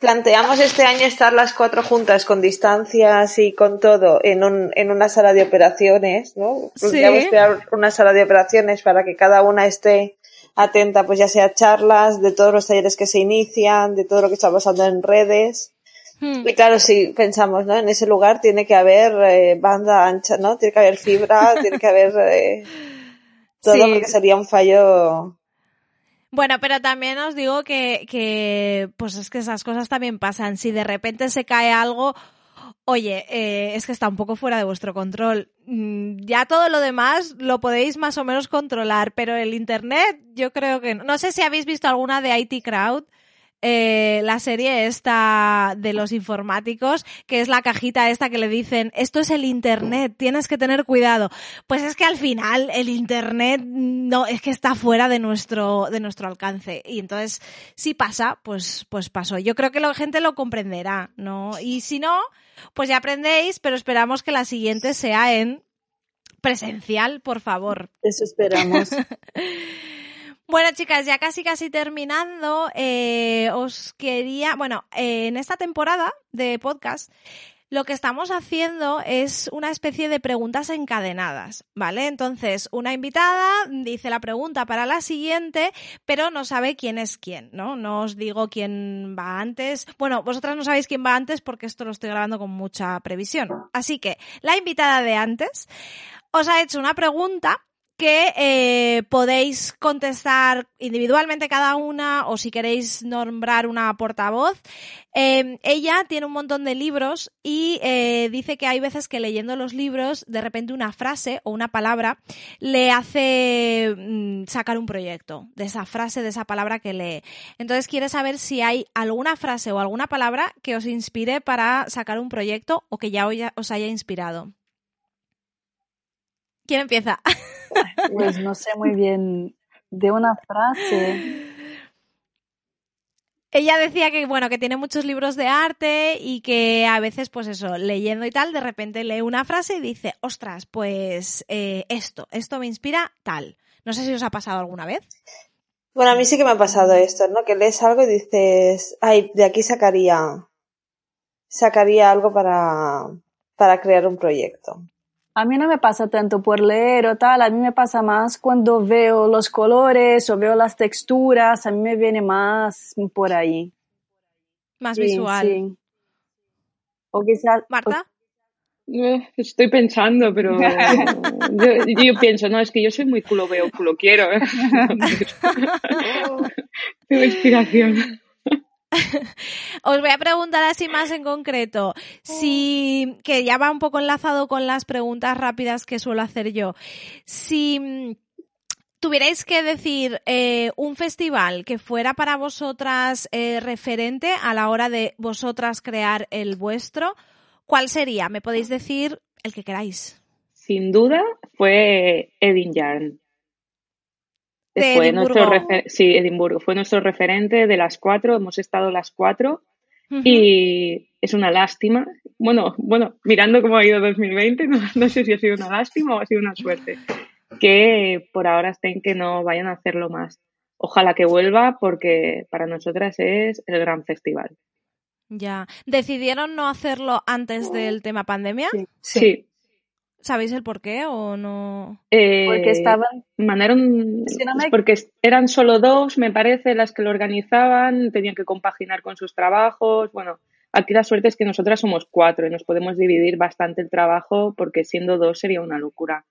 Speaker 4: Planteamos este año estar las cuatro juntas con distancias y con todo en, un, en una sala de operaciones, ¿no? Planteamos crear una sala de operaciones para que cada una esté atenta, pues ya sea charlas de todos los talleres que se inician, de todo lo que está pasando en redes Hmm. Y claro, si pensamos, ¿no? En ese lugar tiene que haber eh, banda ancha, ¿no? Tiene que haber fibra, <laughs> tiene que haber eh, todo, lo porque sería un fallo.
Speaker 1: Bueno, pero también os digo que, que, pues es que esas cosas también pasan. Si de repente se cae algo, oye, eh, es que está un poco fuera de vuestro control. Mm, ya todo lo demás lo podéis más o menos controlar, pero el Internet yo creo que no. No sé si habéis visto alguna de IT Crowd, eh, la serie esta de los informáticos, que es la cajita esta que le dicen, esto es el Internet, tienes que tener cuidado. Pues es que al final el Internet no, es que está fuera de nuestro, de nuestro alcance. Y entonces, si pasa, pues, pues pasó. Yo creo que la gente lo comprenderá, ¿no? Y si no, pues ya aprendéis, pero esperamos que la siguiente sea en presencial, por favor.
Speaker 5: Eso esperamos. <laughs>
Speaker 1: Bueno, chicas, ya casi casi terminando, eh, os quería, bueno, eh, en esta temporada de podcast, lo que estamos haciendo es una especie de preguntas encadenadas, ¿vale? Entonces, una invitada dice la pregunta para la siguiente, pero no sabe quién es quién, ¿no? No os digo quién va antes. Bueno, vosotras no sabéis quién va antes porque esto lo estoy grabando con mucha previsión. Así que, la invitada de antes os ha hecho una pregunta que eh, podéis contestar individualmente cada una o si queréis nombrar una portavoz. Eh, ella tiene un montón de libros y eh, dice que hay veces que leyendo los libros de repente una frase o una palabra le hace mm, sacar un proyecto de esa frase, de esa palabra que lee. Entonces quiere saber si hay alguna frase o alguna palabra que os inspire para sacar un proyecto o que ya os haya inspirado. ¿Quién empieza? <laughs>
Speaker 5: Pues no sé muy bien de una frase.
Speaker 1: Ella decía que, bueno, que tiene muchos libros de arte y que a veces, pues eso, leyendo y tal, de repente lee una frase y dice, ostras, pues eh, esto, esto me inspira tal. No sé si os ha pasado alguna vez.
Speaker 4: Bueno, a mí sí que me ha pasado esto, ¿no? Que lees algo y dices, ay, de aquí sacaría, sacaría algo para, para crear un proyecto.
Speaker 5: A mí no me pasa tanto por leer o tal, a mí me pasa más cuando veo los colores o veo las texturas, a mí me viene más por ahí.
Speaker 1: Más visual. Sí.
Speaker 5: O quizás...
Speaker 1: Marta.
Speaker 6: Eh, estoy pensando, pero <laughs> yo, pienso, no, es que yo soy muy culo veo, culo quiero. ¿eh? <laughs> <laughs> Tengo inspiración.
Speaker 1: Os voy a preguntar así más en concreto, si que ya va un poco enlazado con las preguntas rápidas que suelo hacer yo. Si mm, tuvierais que decir eh, un festival que fuera para vosotras eh, referente a la hora de vosotras crear el vuestro, ¿cuál sería? Me podéis decir el que queráis.
Speaker 6: Sin duda fue Edin Yarn fue nuestro sí, Edimburgo fue nuestro referente de las cuatro, hemos estado las cuatro y es una lástima. Bueno, bueno, mirando cómo ha ido 2020, <laughs> no, sé si ha sido una lástima o ha sido una suerte que por ahora estén que no vayan a hacerlo más. Ojalá que vuelva porque para nosotras es el gran festival.
Speaker 1: Ya. ¿Decidieron no hacerlo antes del tema pandemia?
Speaker 6: sí.
Speaker 1: ¿Sabéis el por qué o no?
Speaker 6: Eh,
Speaker 5: porque estaban.
Speaker 6: Mandaron. Porque eran solo dos, me parece, las que lo organizaban, tenían que compaginar con sus trabajos. Bueno, aquí la suerte es que nosotras somos cuatro y nos podemos dividir bastante el trabajo porque siendo dos sería una locura.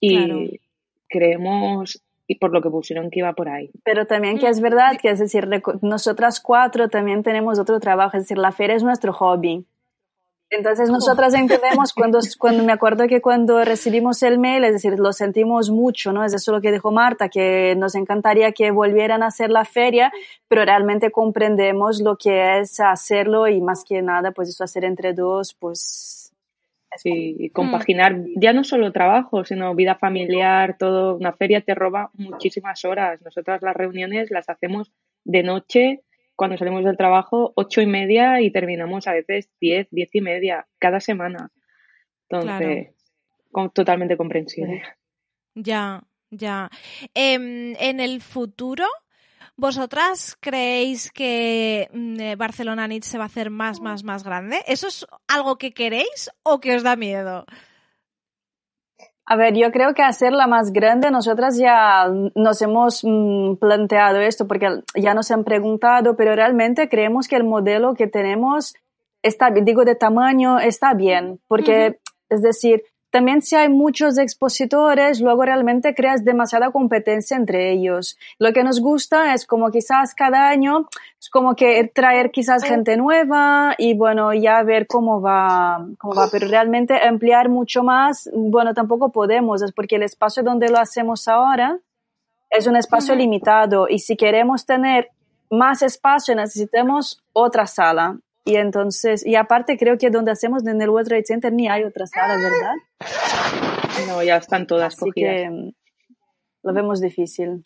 Speaker 6: Y creemos, y por lo que pusieron que iba por ahí.
Speaker 5: Pero también que es verdad que, es decir, nosotras cuatro también tenemos otro trabajo, es decir, la feria es nuestro hobby. Entonces nosotras entendemos <laughs> cuando, cuando me acuerdo que cuando recibimos el mail, es decir, lo sentimos mucho, ¿no? Es eso lo que dijo Marta, que nos encantaría que volvieran a hacer la feria, pero realmente comprendemos lo que es hacerlo y más que nada, pues eso hacer entre dos, pues...
Speaker 6: Sí, y compaginar ya no solo trabajo, sino vida familiar, todo. Una feria te roba muchísimas horas. Nosotras las reuniones las hacemos de noche cuando salimos del trabajo, ocho y media y terminamos a veces diez, diez y media cada semana. Entonces, totalmente comprensible.
Speaker 1: Ya, ya. Em, en el futuro, ¿vosotras creéis que mm, eh, Barcelona Nits se va a hacer más, más, más grande? ¿Eso es algo que queréis o que os da miedo?
Speaker 5: A ver, yo creo que hacerla más grande, nosotras ya nos hemos mm, planteado esto porque ya nos han preguntado, pero realmente creemos que el modelo que tenemos está, digo, de tamaño está bien, porque, es decir, también si hay muchos expositores, luego realmente creas demasiada competencia entre ellos. Lo que nos gusta es como quizás cada año, es como que traer quizás gente nueva y bueno, ya ver cómo va, cómo va, pero realmente ampliar mucho más, bueno, tampoco podemos, es porque el espacio donde lo hacemos ahora es un espacio limitado y si queremos tener más espacio necesitamos otra sala. Y entonces, y aparte creo que donde hacemos en el World Trade Center ni hay otra sala, ¿verdad?
Speaker 6: No, ya están todas
Speaker 5: Así
Speaker 6: cogidas.
Speaker 5: que mm, lo vemos difícil.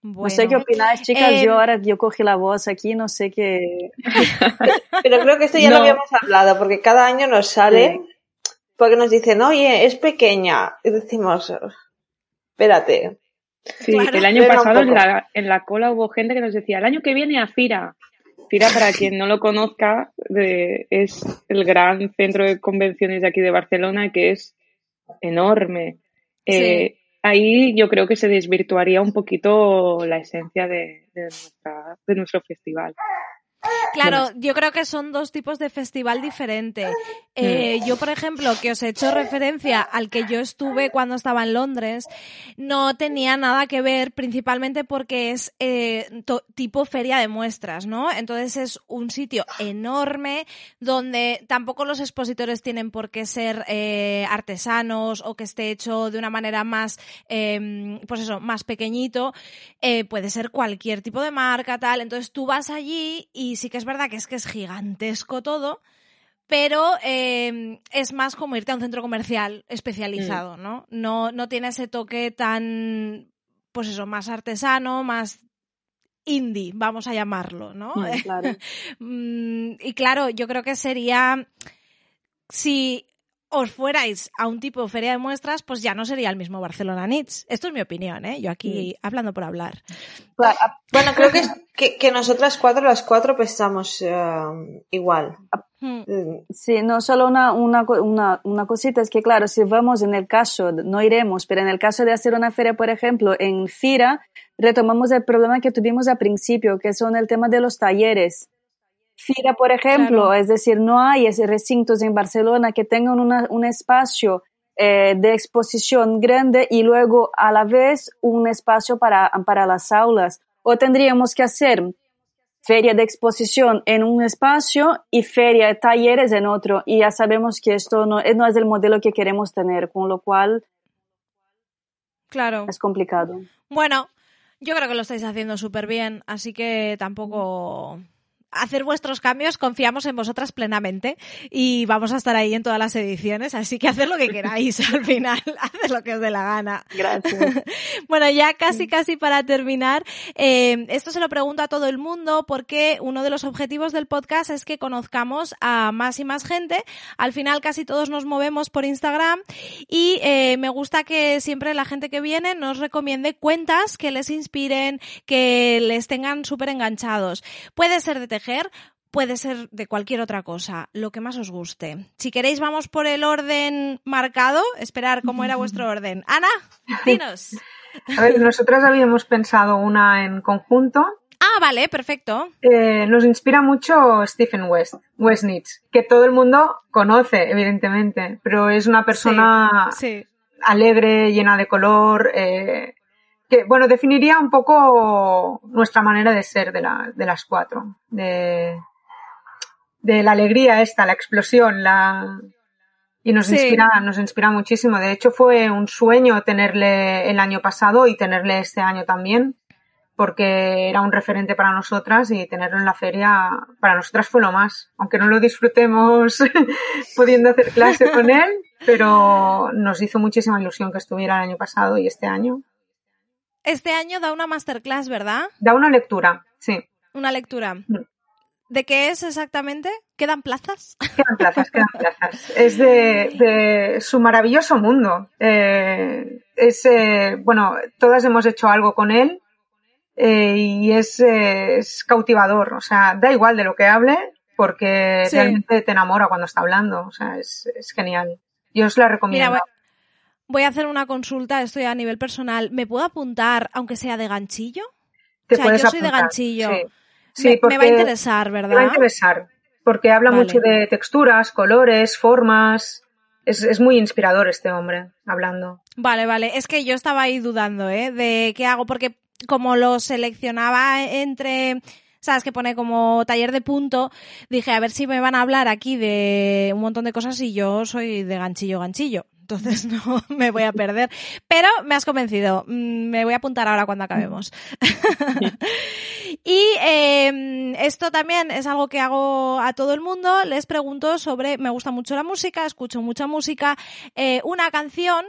Speaker 1: Bueno.
Speaker 5: No sé qué opináis, chicas.
Speaker 1: Eh,
Speaker 5: yo ahora yo cogí la voz aquí, no sé qué. <laughs>
Speaker 4: Pero creo que esto ya
Speaker 6: No.
Speaker 4: lo habíamos hablado, porque cada año nos sale,
Speaker 5: Sí.
Speaker 4: porque nos dicen, oye, es pequeña. Y decimos, espérate.
Speaker 6: Sí,
Speaker 1: Claro.
Speaker 6: el año
Speaker 4: Espera
Speaker 6: pasado en la, en la cola hubo gente que nos decía, el año que viene a Fira. Para quien no lo conozca, de- es el gran centro de convenciones de aquí de Barcelona, que es enorme. Eh, ahí yo creo que se desvirtuaría un poquito la esencia de, de nuestra- de nuestro festival.
Speaker 1: Claro, yo creo que son dos tipos de festival diferentes. Eh, yo, por ejemplo, que os he hecho referencia al que yo estuve cuando estaba en Londres, no tenía nada que ver, principalmente porque es eh, tipo feria de muestras, ¿no? Entonces es un sitio enorme donde tampoco los expositores tienen por qué ser eh, artesanos o que esté hecho de una manera más, eh, pues eso, más pequeñito. Puede ser cualquier tipo de marca, tal. Entonces tú vas allí y sí que es verdad que es que es gigantesco todo, pero eh, es más como irte a un centro comercial especializado, ¿no? No, no tiene ese toque tan, pues eso, más artesano, más indie, vamos a llamarlo, ¿no?
Speaker 5: Mm, claro. <laughs>
Speaker 1: Mm, y claro, yo creo que sería si os fuerais a un tipo de feria de muestras, pues ya no sería el mismo Barcelona Nits. Esto es mi opinión, ¿eh? Yo aquí hablando por hablar.
Speaker 4: Bueno, creo que, es- que, que nosotras cuatro, las cuatro, pensamos eh, igual.
Speaker 1: Hmm.
Speaker 4: Mm,
Speaker 5: Sí, no, solo una, una, una, una cosita es que, claro, si vamos en el caso, no iremos, pero en el caso de hacer una feria, por ejemplo, en Fira, retomamos el problema que tuvimos al principio, que son el tema de los talleres. Fira, por ejemplo,
Speaker 1: Claro.
Speaker 5: es decir, no hay recintos en Barcelona que tengan una- un espacio eh, de exposición grande y luego a la vez un espacio para, para las aulas. O tendríamos que hacer feria de exposición en un espacio y feria de talleres en otro. Y ya sabemos que esto no, no es el modelo que queremos tener, con lo cual
Speaker 1: Claro.
Speaker 5: es complicado.
Speaker 1: Bueno, yo creo que lo estáis haciendo súper bien, así que tampoco hacer vuestros cambios, confiamos en vosotras plenamente y vamos a estar ahí en todas las ediciones, así que haced lo que queráis <laughs> al final, <laughs> haced lo que os dé la gana.
Speaker 5: Gracias. <laughs>
Speaker 1: Bueno, ya casi casi para terminar, eh, esto se lo pregunto a todo el mundo porque uno de los objetivos del podcast es que conozcamos a más y más gente. Al final casi todos nos movemos por Instagram y eh, me gusta que siempre la gente que viene nos recomiende cuentas que les inspiren, que les tengan súper enganchados. Puede ser de puede ser de cualquier otra cosa, lo que más os guste. Si queréis vamos por el orden marcado, esperar cómo era vuestro <laughs> orden. Ana, dinos.
Speaker 3: A ver, nosotras habíamos pensado una en conjunto.
Speaker 1: Ah, vale, perfecto.
Speaker 3: Eh, nos inspira mucho Stephen West, Westnitz, que todo el mundo conoce, evidentemente, pero es una persona
Speaker 1: Sí.
Speaker 3: alegre, llena de color, eh, que, bueno, definiría un poco nuestra manera de ser de, la, de las cuatro, de, de la alegría esta, la explosión, la, y nos
Speaker 1: Sí.
Speaker 3: inspira, nos inspira muchísimo. De hecho, fue un sueño tenerle el año pasado y tenerle este año también, porque era un referente para nosotras y tenerlo en la feria para nosotras fue lo más. Aunque no lo disfrutemos <laughs> pudiendo hacer clase con él, pero nos hizo muchísima ilusión que estuviera el año pasado y este año.
Speaker 1: Este año da una masterclass, ¿verdad?
Speaker 3: Da una lectura, sí.
Speaker 1: Una lectura.
Speaker 3: Mm.
Speaker 1: ¿De qué es exactamente? ¿Quedan plazas?
Speaker 3: Quedan plazas, quedan plazas. Es de, de su maravilloso mundo. Eh, es, eh, bueno, todas hemos hecho algo con él eh, y es, eh, es cautivador. O sea, da igual de lo que hable porque
Speaker 1: Sí.
Speaker 3: realmente te enamora cuando está hablando. O sea, es, es genial. Yo os la recomiendo.
Speaker 1: Voy a hacer una consulta, esto ya a nivel personal. ¿Me puedo apuntar, aunque sea de ganchillo?
Speaker 3: Te
Speaker 1: o sea,
Speaker 3: puedes
Speaker 1: yo soy de ganchillo.
Speaker 3: Sí, Sí,
Speaker 1: me, me va a interesar,
Speaker 3: Te va a
Speaker 1: ¿verdad?
Speaker 3: interesar, porque habla
Speaker 1: Vale.
Speaker 3: mucho de texturas, colores, formas. Es, es muy inspirador este hombre hablando.
Speaker 1: Vale, vale. Es que yo estaba ahí dudando, ¿eh? De qué hago, porque como lo seleccionaba entre, sabes, que pone como taller de punto, dije, a ver si me van a hablar aquí de un montón de cosas y yo soy de ganchillo, ganchillo. Entonces <laughs> no me voy a perder. Pero me has convencido. Mm, Me voy a apuntar ahora cuando acabemos. <laughs> y esto también es algo que hago a todo el mundo. Les pregunto sobre, me gusta mucho la música, escucho mucha música, eh, una canción.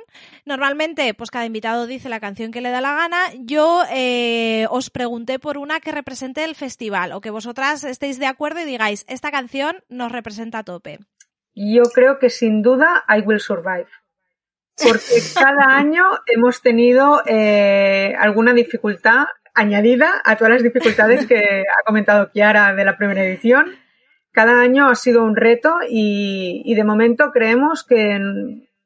Speaker 1: Normalmente, pues cada invitado dice la canción que le da la gana. Yo eh, os pregunté por una que represente el festival o que vosotras estéis de acuerdo y digáis, esta canción nos representa a tope.
Speaker 3: Yo creo que sin duda I Will Survive. Porque cada año hemos tenido eh, alguna dificultad añadida a todas las dificultades que ha comentado Kiara de la primera edición. Cada año ha sido un reto y, de momento creemos que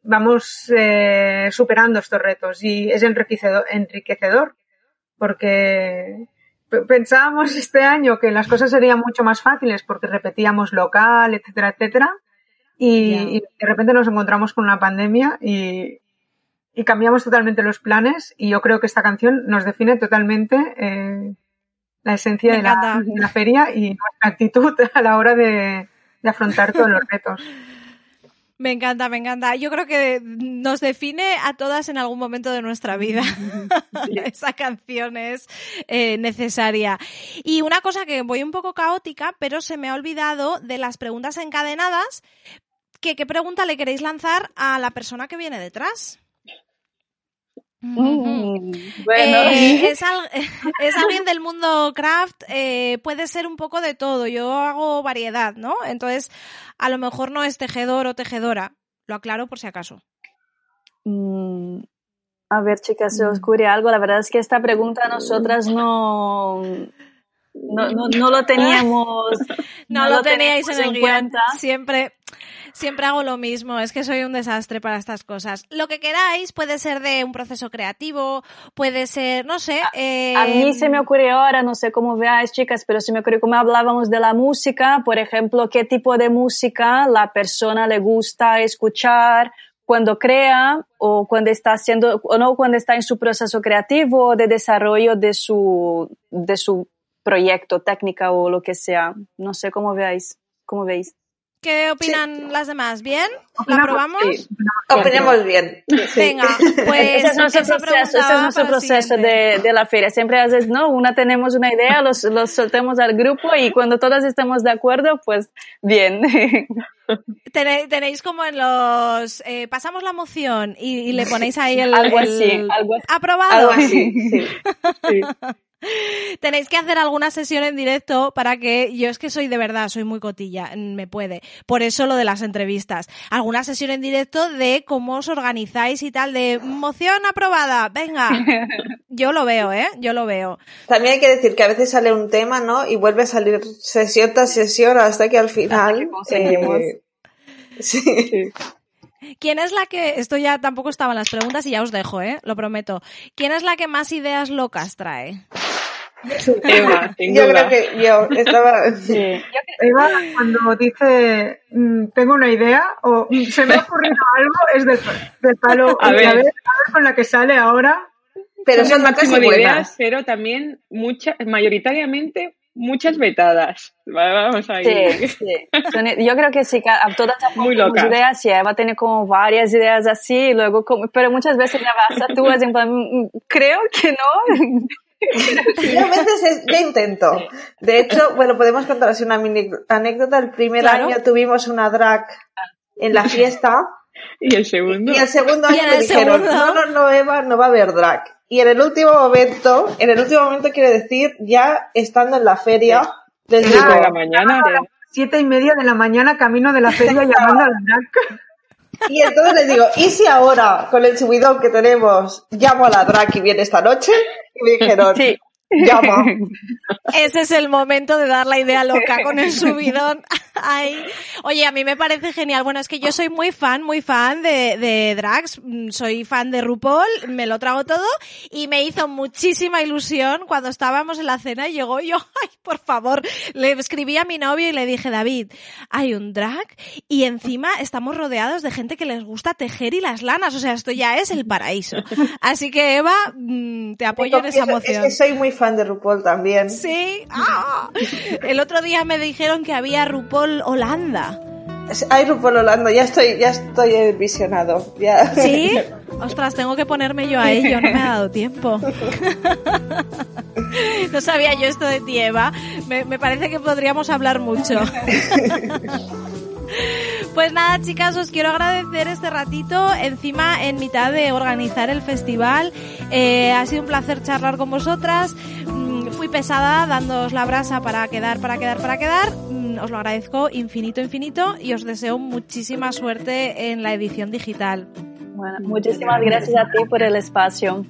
Speaker 3: vamos eh, superando estos retos y es enriquecedor, enriquecedor porque pensábamos este año que las cosas serían mucho más fáciles porque repetíamos local, etcétera, etcétera. Y, de repente nos encontramos con una pandemia y, cambiamos totalmente los planes. Y yo creo que esta canción nos define totalmente eh, la esencia de la, feria y nuestra actitud <laughs> a la hora de afrontar todos los retos. <laughs>
Speaker 1: Me encanta, me encanta. Yo creo que nos define a todas en algún momento de nuestra vida. <laughs> Esa canción es eh, necesaria. Y una cosa que voy un poco caótica, pero se me ha olvidado de las preguntas encadenadas. ¿Qué pregunta le queréis lanzar a la persona que viene detrás?
Speaker 5: Mm,
Speaker 1: bueno. Eh, <laughs> <laughs> es, alguien del mundo craft, eh, puede ser un poco de todo. Yo hago variedad, ¿no? Entonces, a lo mejor no es tejedor o tejedora. Lo aclaro por si acaso.
Speaker 5: Mm, a ver, chicas, se os mm. ocurre algo. La verdad es que esta pregunta nosotras no. No, no, lo teníamos. <laughs>
Speaker 1: no, lo, teníais en el cuenta. Siempre siempre hago lo mismo, es que soy un desastre para estas cosas. Lo que queráis puede ser de un proceso creativo, puede ser, no sé.
Speaker 5: A, mí se me ocurre ahora, no sé cómo veáis, chicas, pero se me ocurre como hablábamos de la música, por ejemplo, qué tipo de música la persona le gusta escuchar cuando crea o cuando está haciendo o no cuando está en su proceso creativo de desarrollo de su de su proyecto técnica o lo que sea no sé cómo veáis cómo veis
Speaker 1: ¿Qué opinan las demás? ¿Bien? ¿La probamos? Sí.
Speaker 4: Opinemos bien.
Speaker 1: Venga, pues.
Speaker 5: Ese es nuestro proceso, ese es nuestro proceso de, de, la feria. Siempre haces, ¿no? Una tenemos una idea, los, los soltemos al grupo y cuando todas estemos de acuerdo, pues bien. <laughs>
Speaker 1: Tenéis como en los. Eh, pasamos la moción y, le ponéis ahí el.
Speaker 5: Algo así, algo así.
Speaker 1: Aprobado.
Speaker 4: Algo así, <laughs> sí. <laughs>
Speaker 1: Tenéis que hacer alguna sesión en directo para que yo es que soy de verdad, soy muy cotilla, me puede. Por eso lo de las entrevistas. Alguna sesión en directo de cómo os organizáis y tal, de moción aprobada, venga. <laughs> Yo lo veo, ¿eh? Yo lo veo.
Speaker 4: También hay que decir que a veces sale un tema, ¿no? Y vuelve a salir sesión tras sesión hasta que al final... Eh, <laughs> sí.
Speaker 1: ¿Quién es la que, esto ya tampoco estaba en las preguntas y ya os dejo, ¿eh? Lo prometo. ¿Quién es la que más ideas locas trae?
Speaker 4: Eva, <laughs> yo creo que yo estaba.
Speaker 3: Eva, cuando dice mm, tengo una idea o mm, se me ha ocurrido <laughs> algo, es del, palo. A ver. a ver. con la que sale ahora.
Speaker 6: Pero son de ideas, pero también muchas, mayoritariamente muchas vetadas. Vamos a ir.
Speaker 5: Sí, sí. Yo creo que sí, que a todas Muy ideas, sí, Eva tiene como varias ideas así, y luego como, pero muchas veces ya vas a tú, en plan, mm, creo que no. <laughs>
Speaker 4: Yo a veces yo intento. De hecho, bueno, podemos contar así una mini anécdota. El primer año tuvimos una drag en la fiesta. <laughs>
Speaker 6: Y el segundo.
Speaker 4: Y el segundo año me dijeron, no, no, no, Eva, no va a haber drag. Y en el último momento, en el último momento quiero decir, ya estando en la feria,
Speaker 6: desde la mañana.
Speaker 3: Siete y media de la mañana, camino de la feria <laughs> llamando a la drag.
Speaker 4: Y entonces les digo, ¿y si ahora, con el subidón que tenemos, llamo a la drag y viene esta noche? Y me dijeron, sí. llama.
Speaker 1: Ese es el momento de dar la idea loca con el subidón. Ay. Oye, a mí me parece genial. Bueno, es que yo soy muy fan, muy fan de, de drags. Mm, soy fan de RuPaul, me lo trago todo. Y me hizo muchísima ilusión cuando estábamos en la cena y llegó yo, <laughs> ay, por favor. Le escribí a mi novio y le dije, David, hay un drag y encima estamos rodeados de gente que les gusta tejer y las lanas. O sea, esto ya es el paraíso. Así que Eva, mm, te apoyo en esa emoción.
Speaker 4: Es que soy muy fan de RuPaul también.
Speaker 1: Sí. ¡Ah! El otro día me dijeron que había RuPaul Holanda.
Speaker 4: Hay RuPaul Holanda, ya estoy, ya estoy visionado. Ya.
Speaker 1: ¿Sí? <laughs> Ostras, tengo que ponerme yo a ello, no me ha dado tiempo. <laughs> No sabía yo esto de ti, Eva. Me, me parece que podríamos hablar mucho. <laughs> Pues nada, chicas, os quiero agradecer este ratito encima en mitad de organizar el festival. Eh, ha sido un placer charlar con vosotras. Mm, Fui pesada dándoos la brasa para quedar, para quedar, para quedar. Mm, Os lo agradezco infinito, infinito y os deseo muchísima suerte en la edición digital.
Speaker 5: Bueno, muchísimas gracias a ti por el espacio.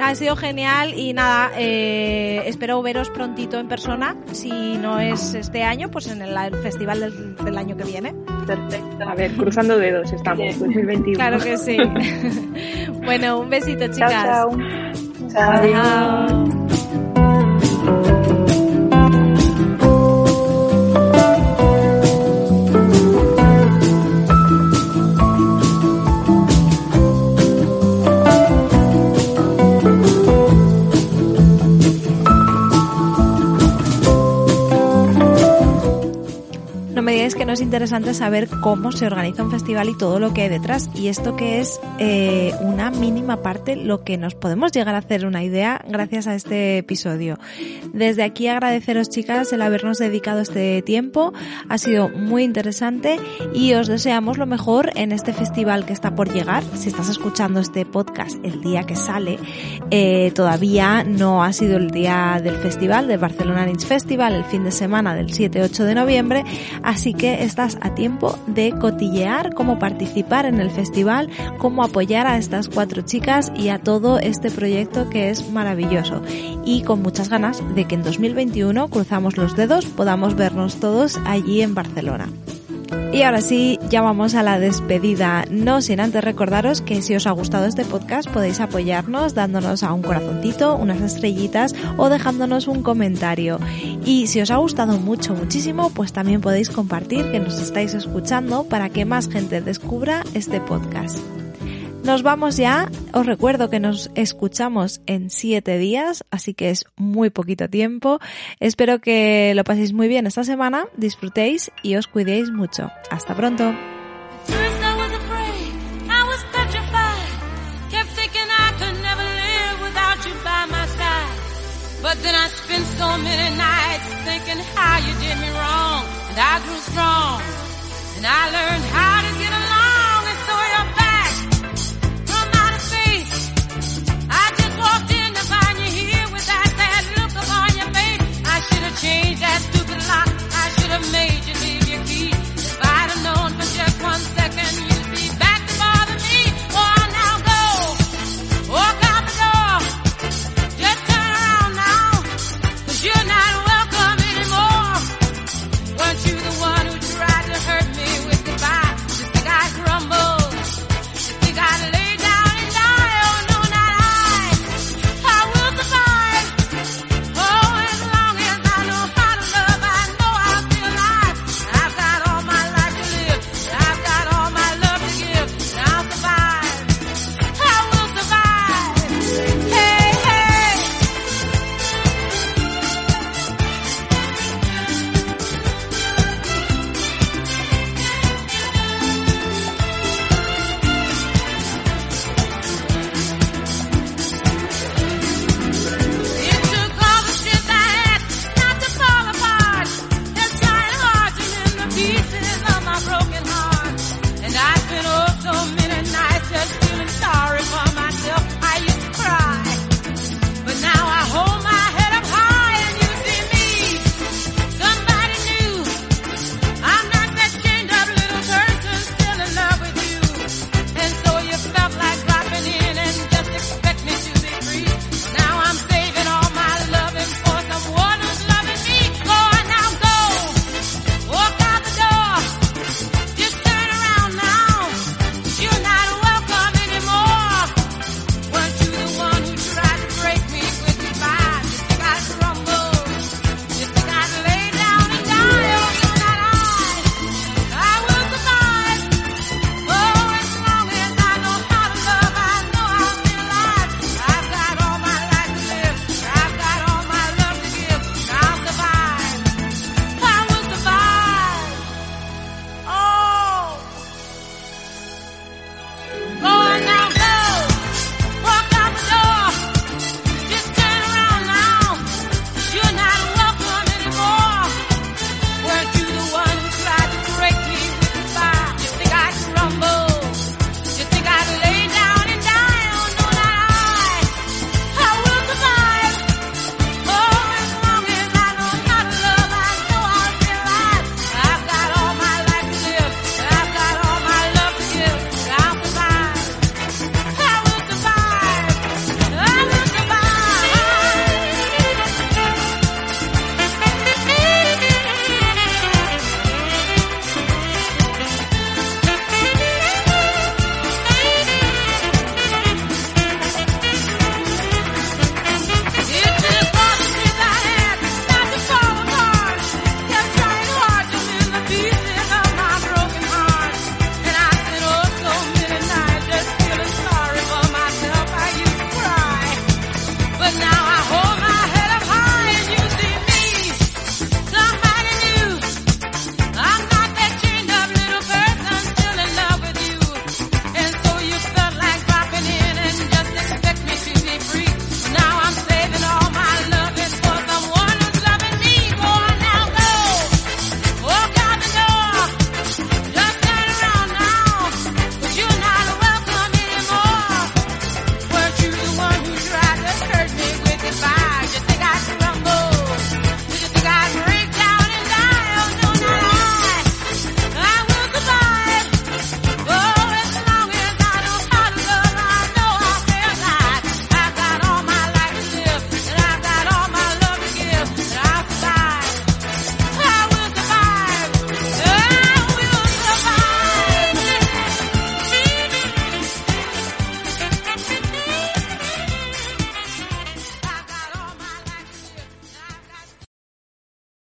Speaker 1: Ha sido genial y nada, eh, espero veros prontito en persona. Si no es este año, pues en el, el festival del, del año que viene.
Speaker 5: Perfecto.
Speaker 6: A ver, cruzando dedos estamos, 2021.
Speaker 1: Claro que sí. <laughs> bueno, un besito, chicas.
Speaker 5: Chao, chao.
Speaker 1: Chao. No interesante saber cómo se organiza un festival y todo lo que hay detrás. Y esto que es eh, una mínima parte lo que nos podemos llegar a hacer una idea gracias a este episodio. Desde aquí agradeceros chicas el habernos dedicado este tiempo. Ha sido muy interesante y os deseamos lo mejor en este festival que está por llegar. Si estás escuchando este podcast el día que sale, eh, todavía no ha sido el día del festival, del Barcelona Niche Festival, el fin de semana del 7-8 de noviembre. Así que estás a tiempo de cotillear cómo participar en el festival, cómo apoyar a estas cuatro chicas y a todo este proyecto que es maravilloso. Y con muchas ganas de que en 2021, cruzamos los dedos, podamos vernos todos allí en Barcelona. Y ahora sí, ya vamos a la despedida. No sin antes recordaros que si os ha gustado este podcast podéis apoyarnos dándonos a un corazoncito, unas estrellitas o dejándonos un comentario. Y si os ha gustado mucho, muchísimo, pues también podéis compartir que nos estáis escuchando para que más gente descubra este podcast. Nos vamos ya. Os recuerdo que nos escuchamos en siete días, así que es muy poquito tiempo. Espero que lo paséis muy bien esta semana, disfrutéis y os cuidéis mucho. Hasta pronto.
Speaker 7: And I grew strong. And I learned how to get along. have made you.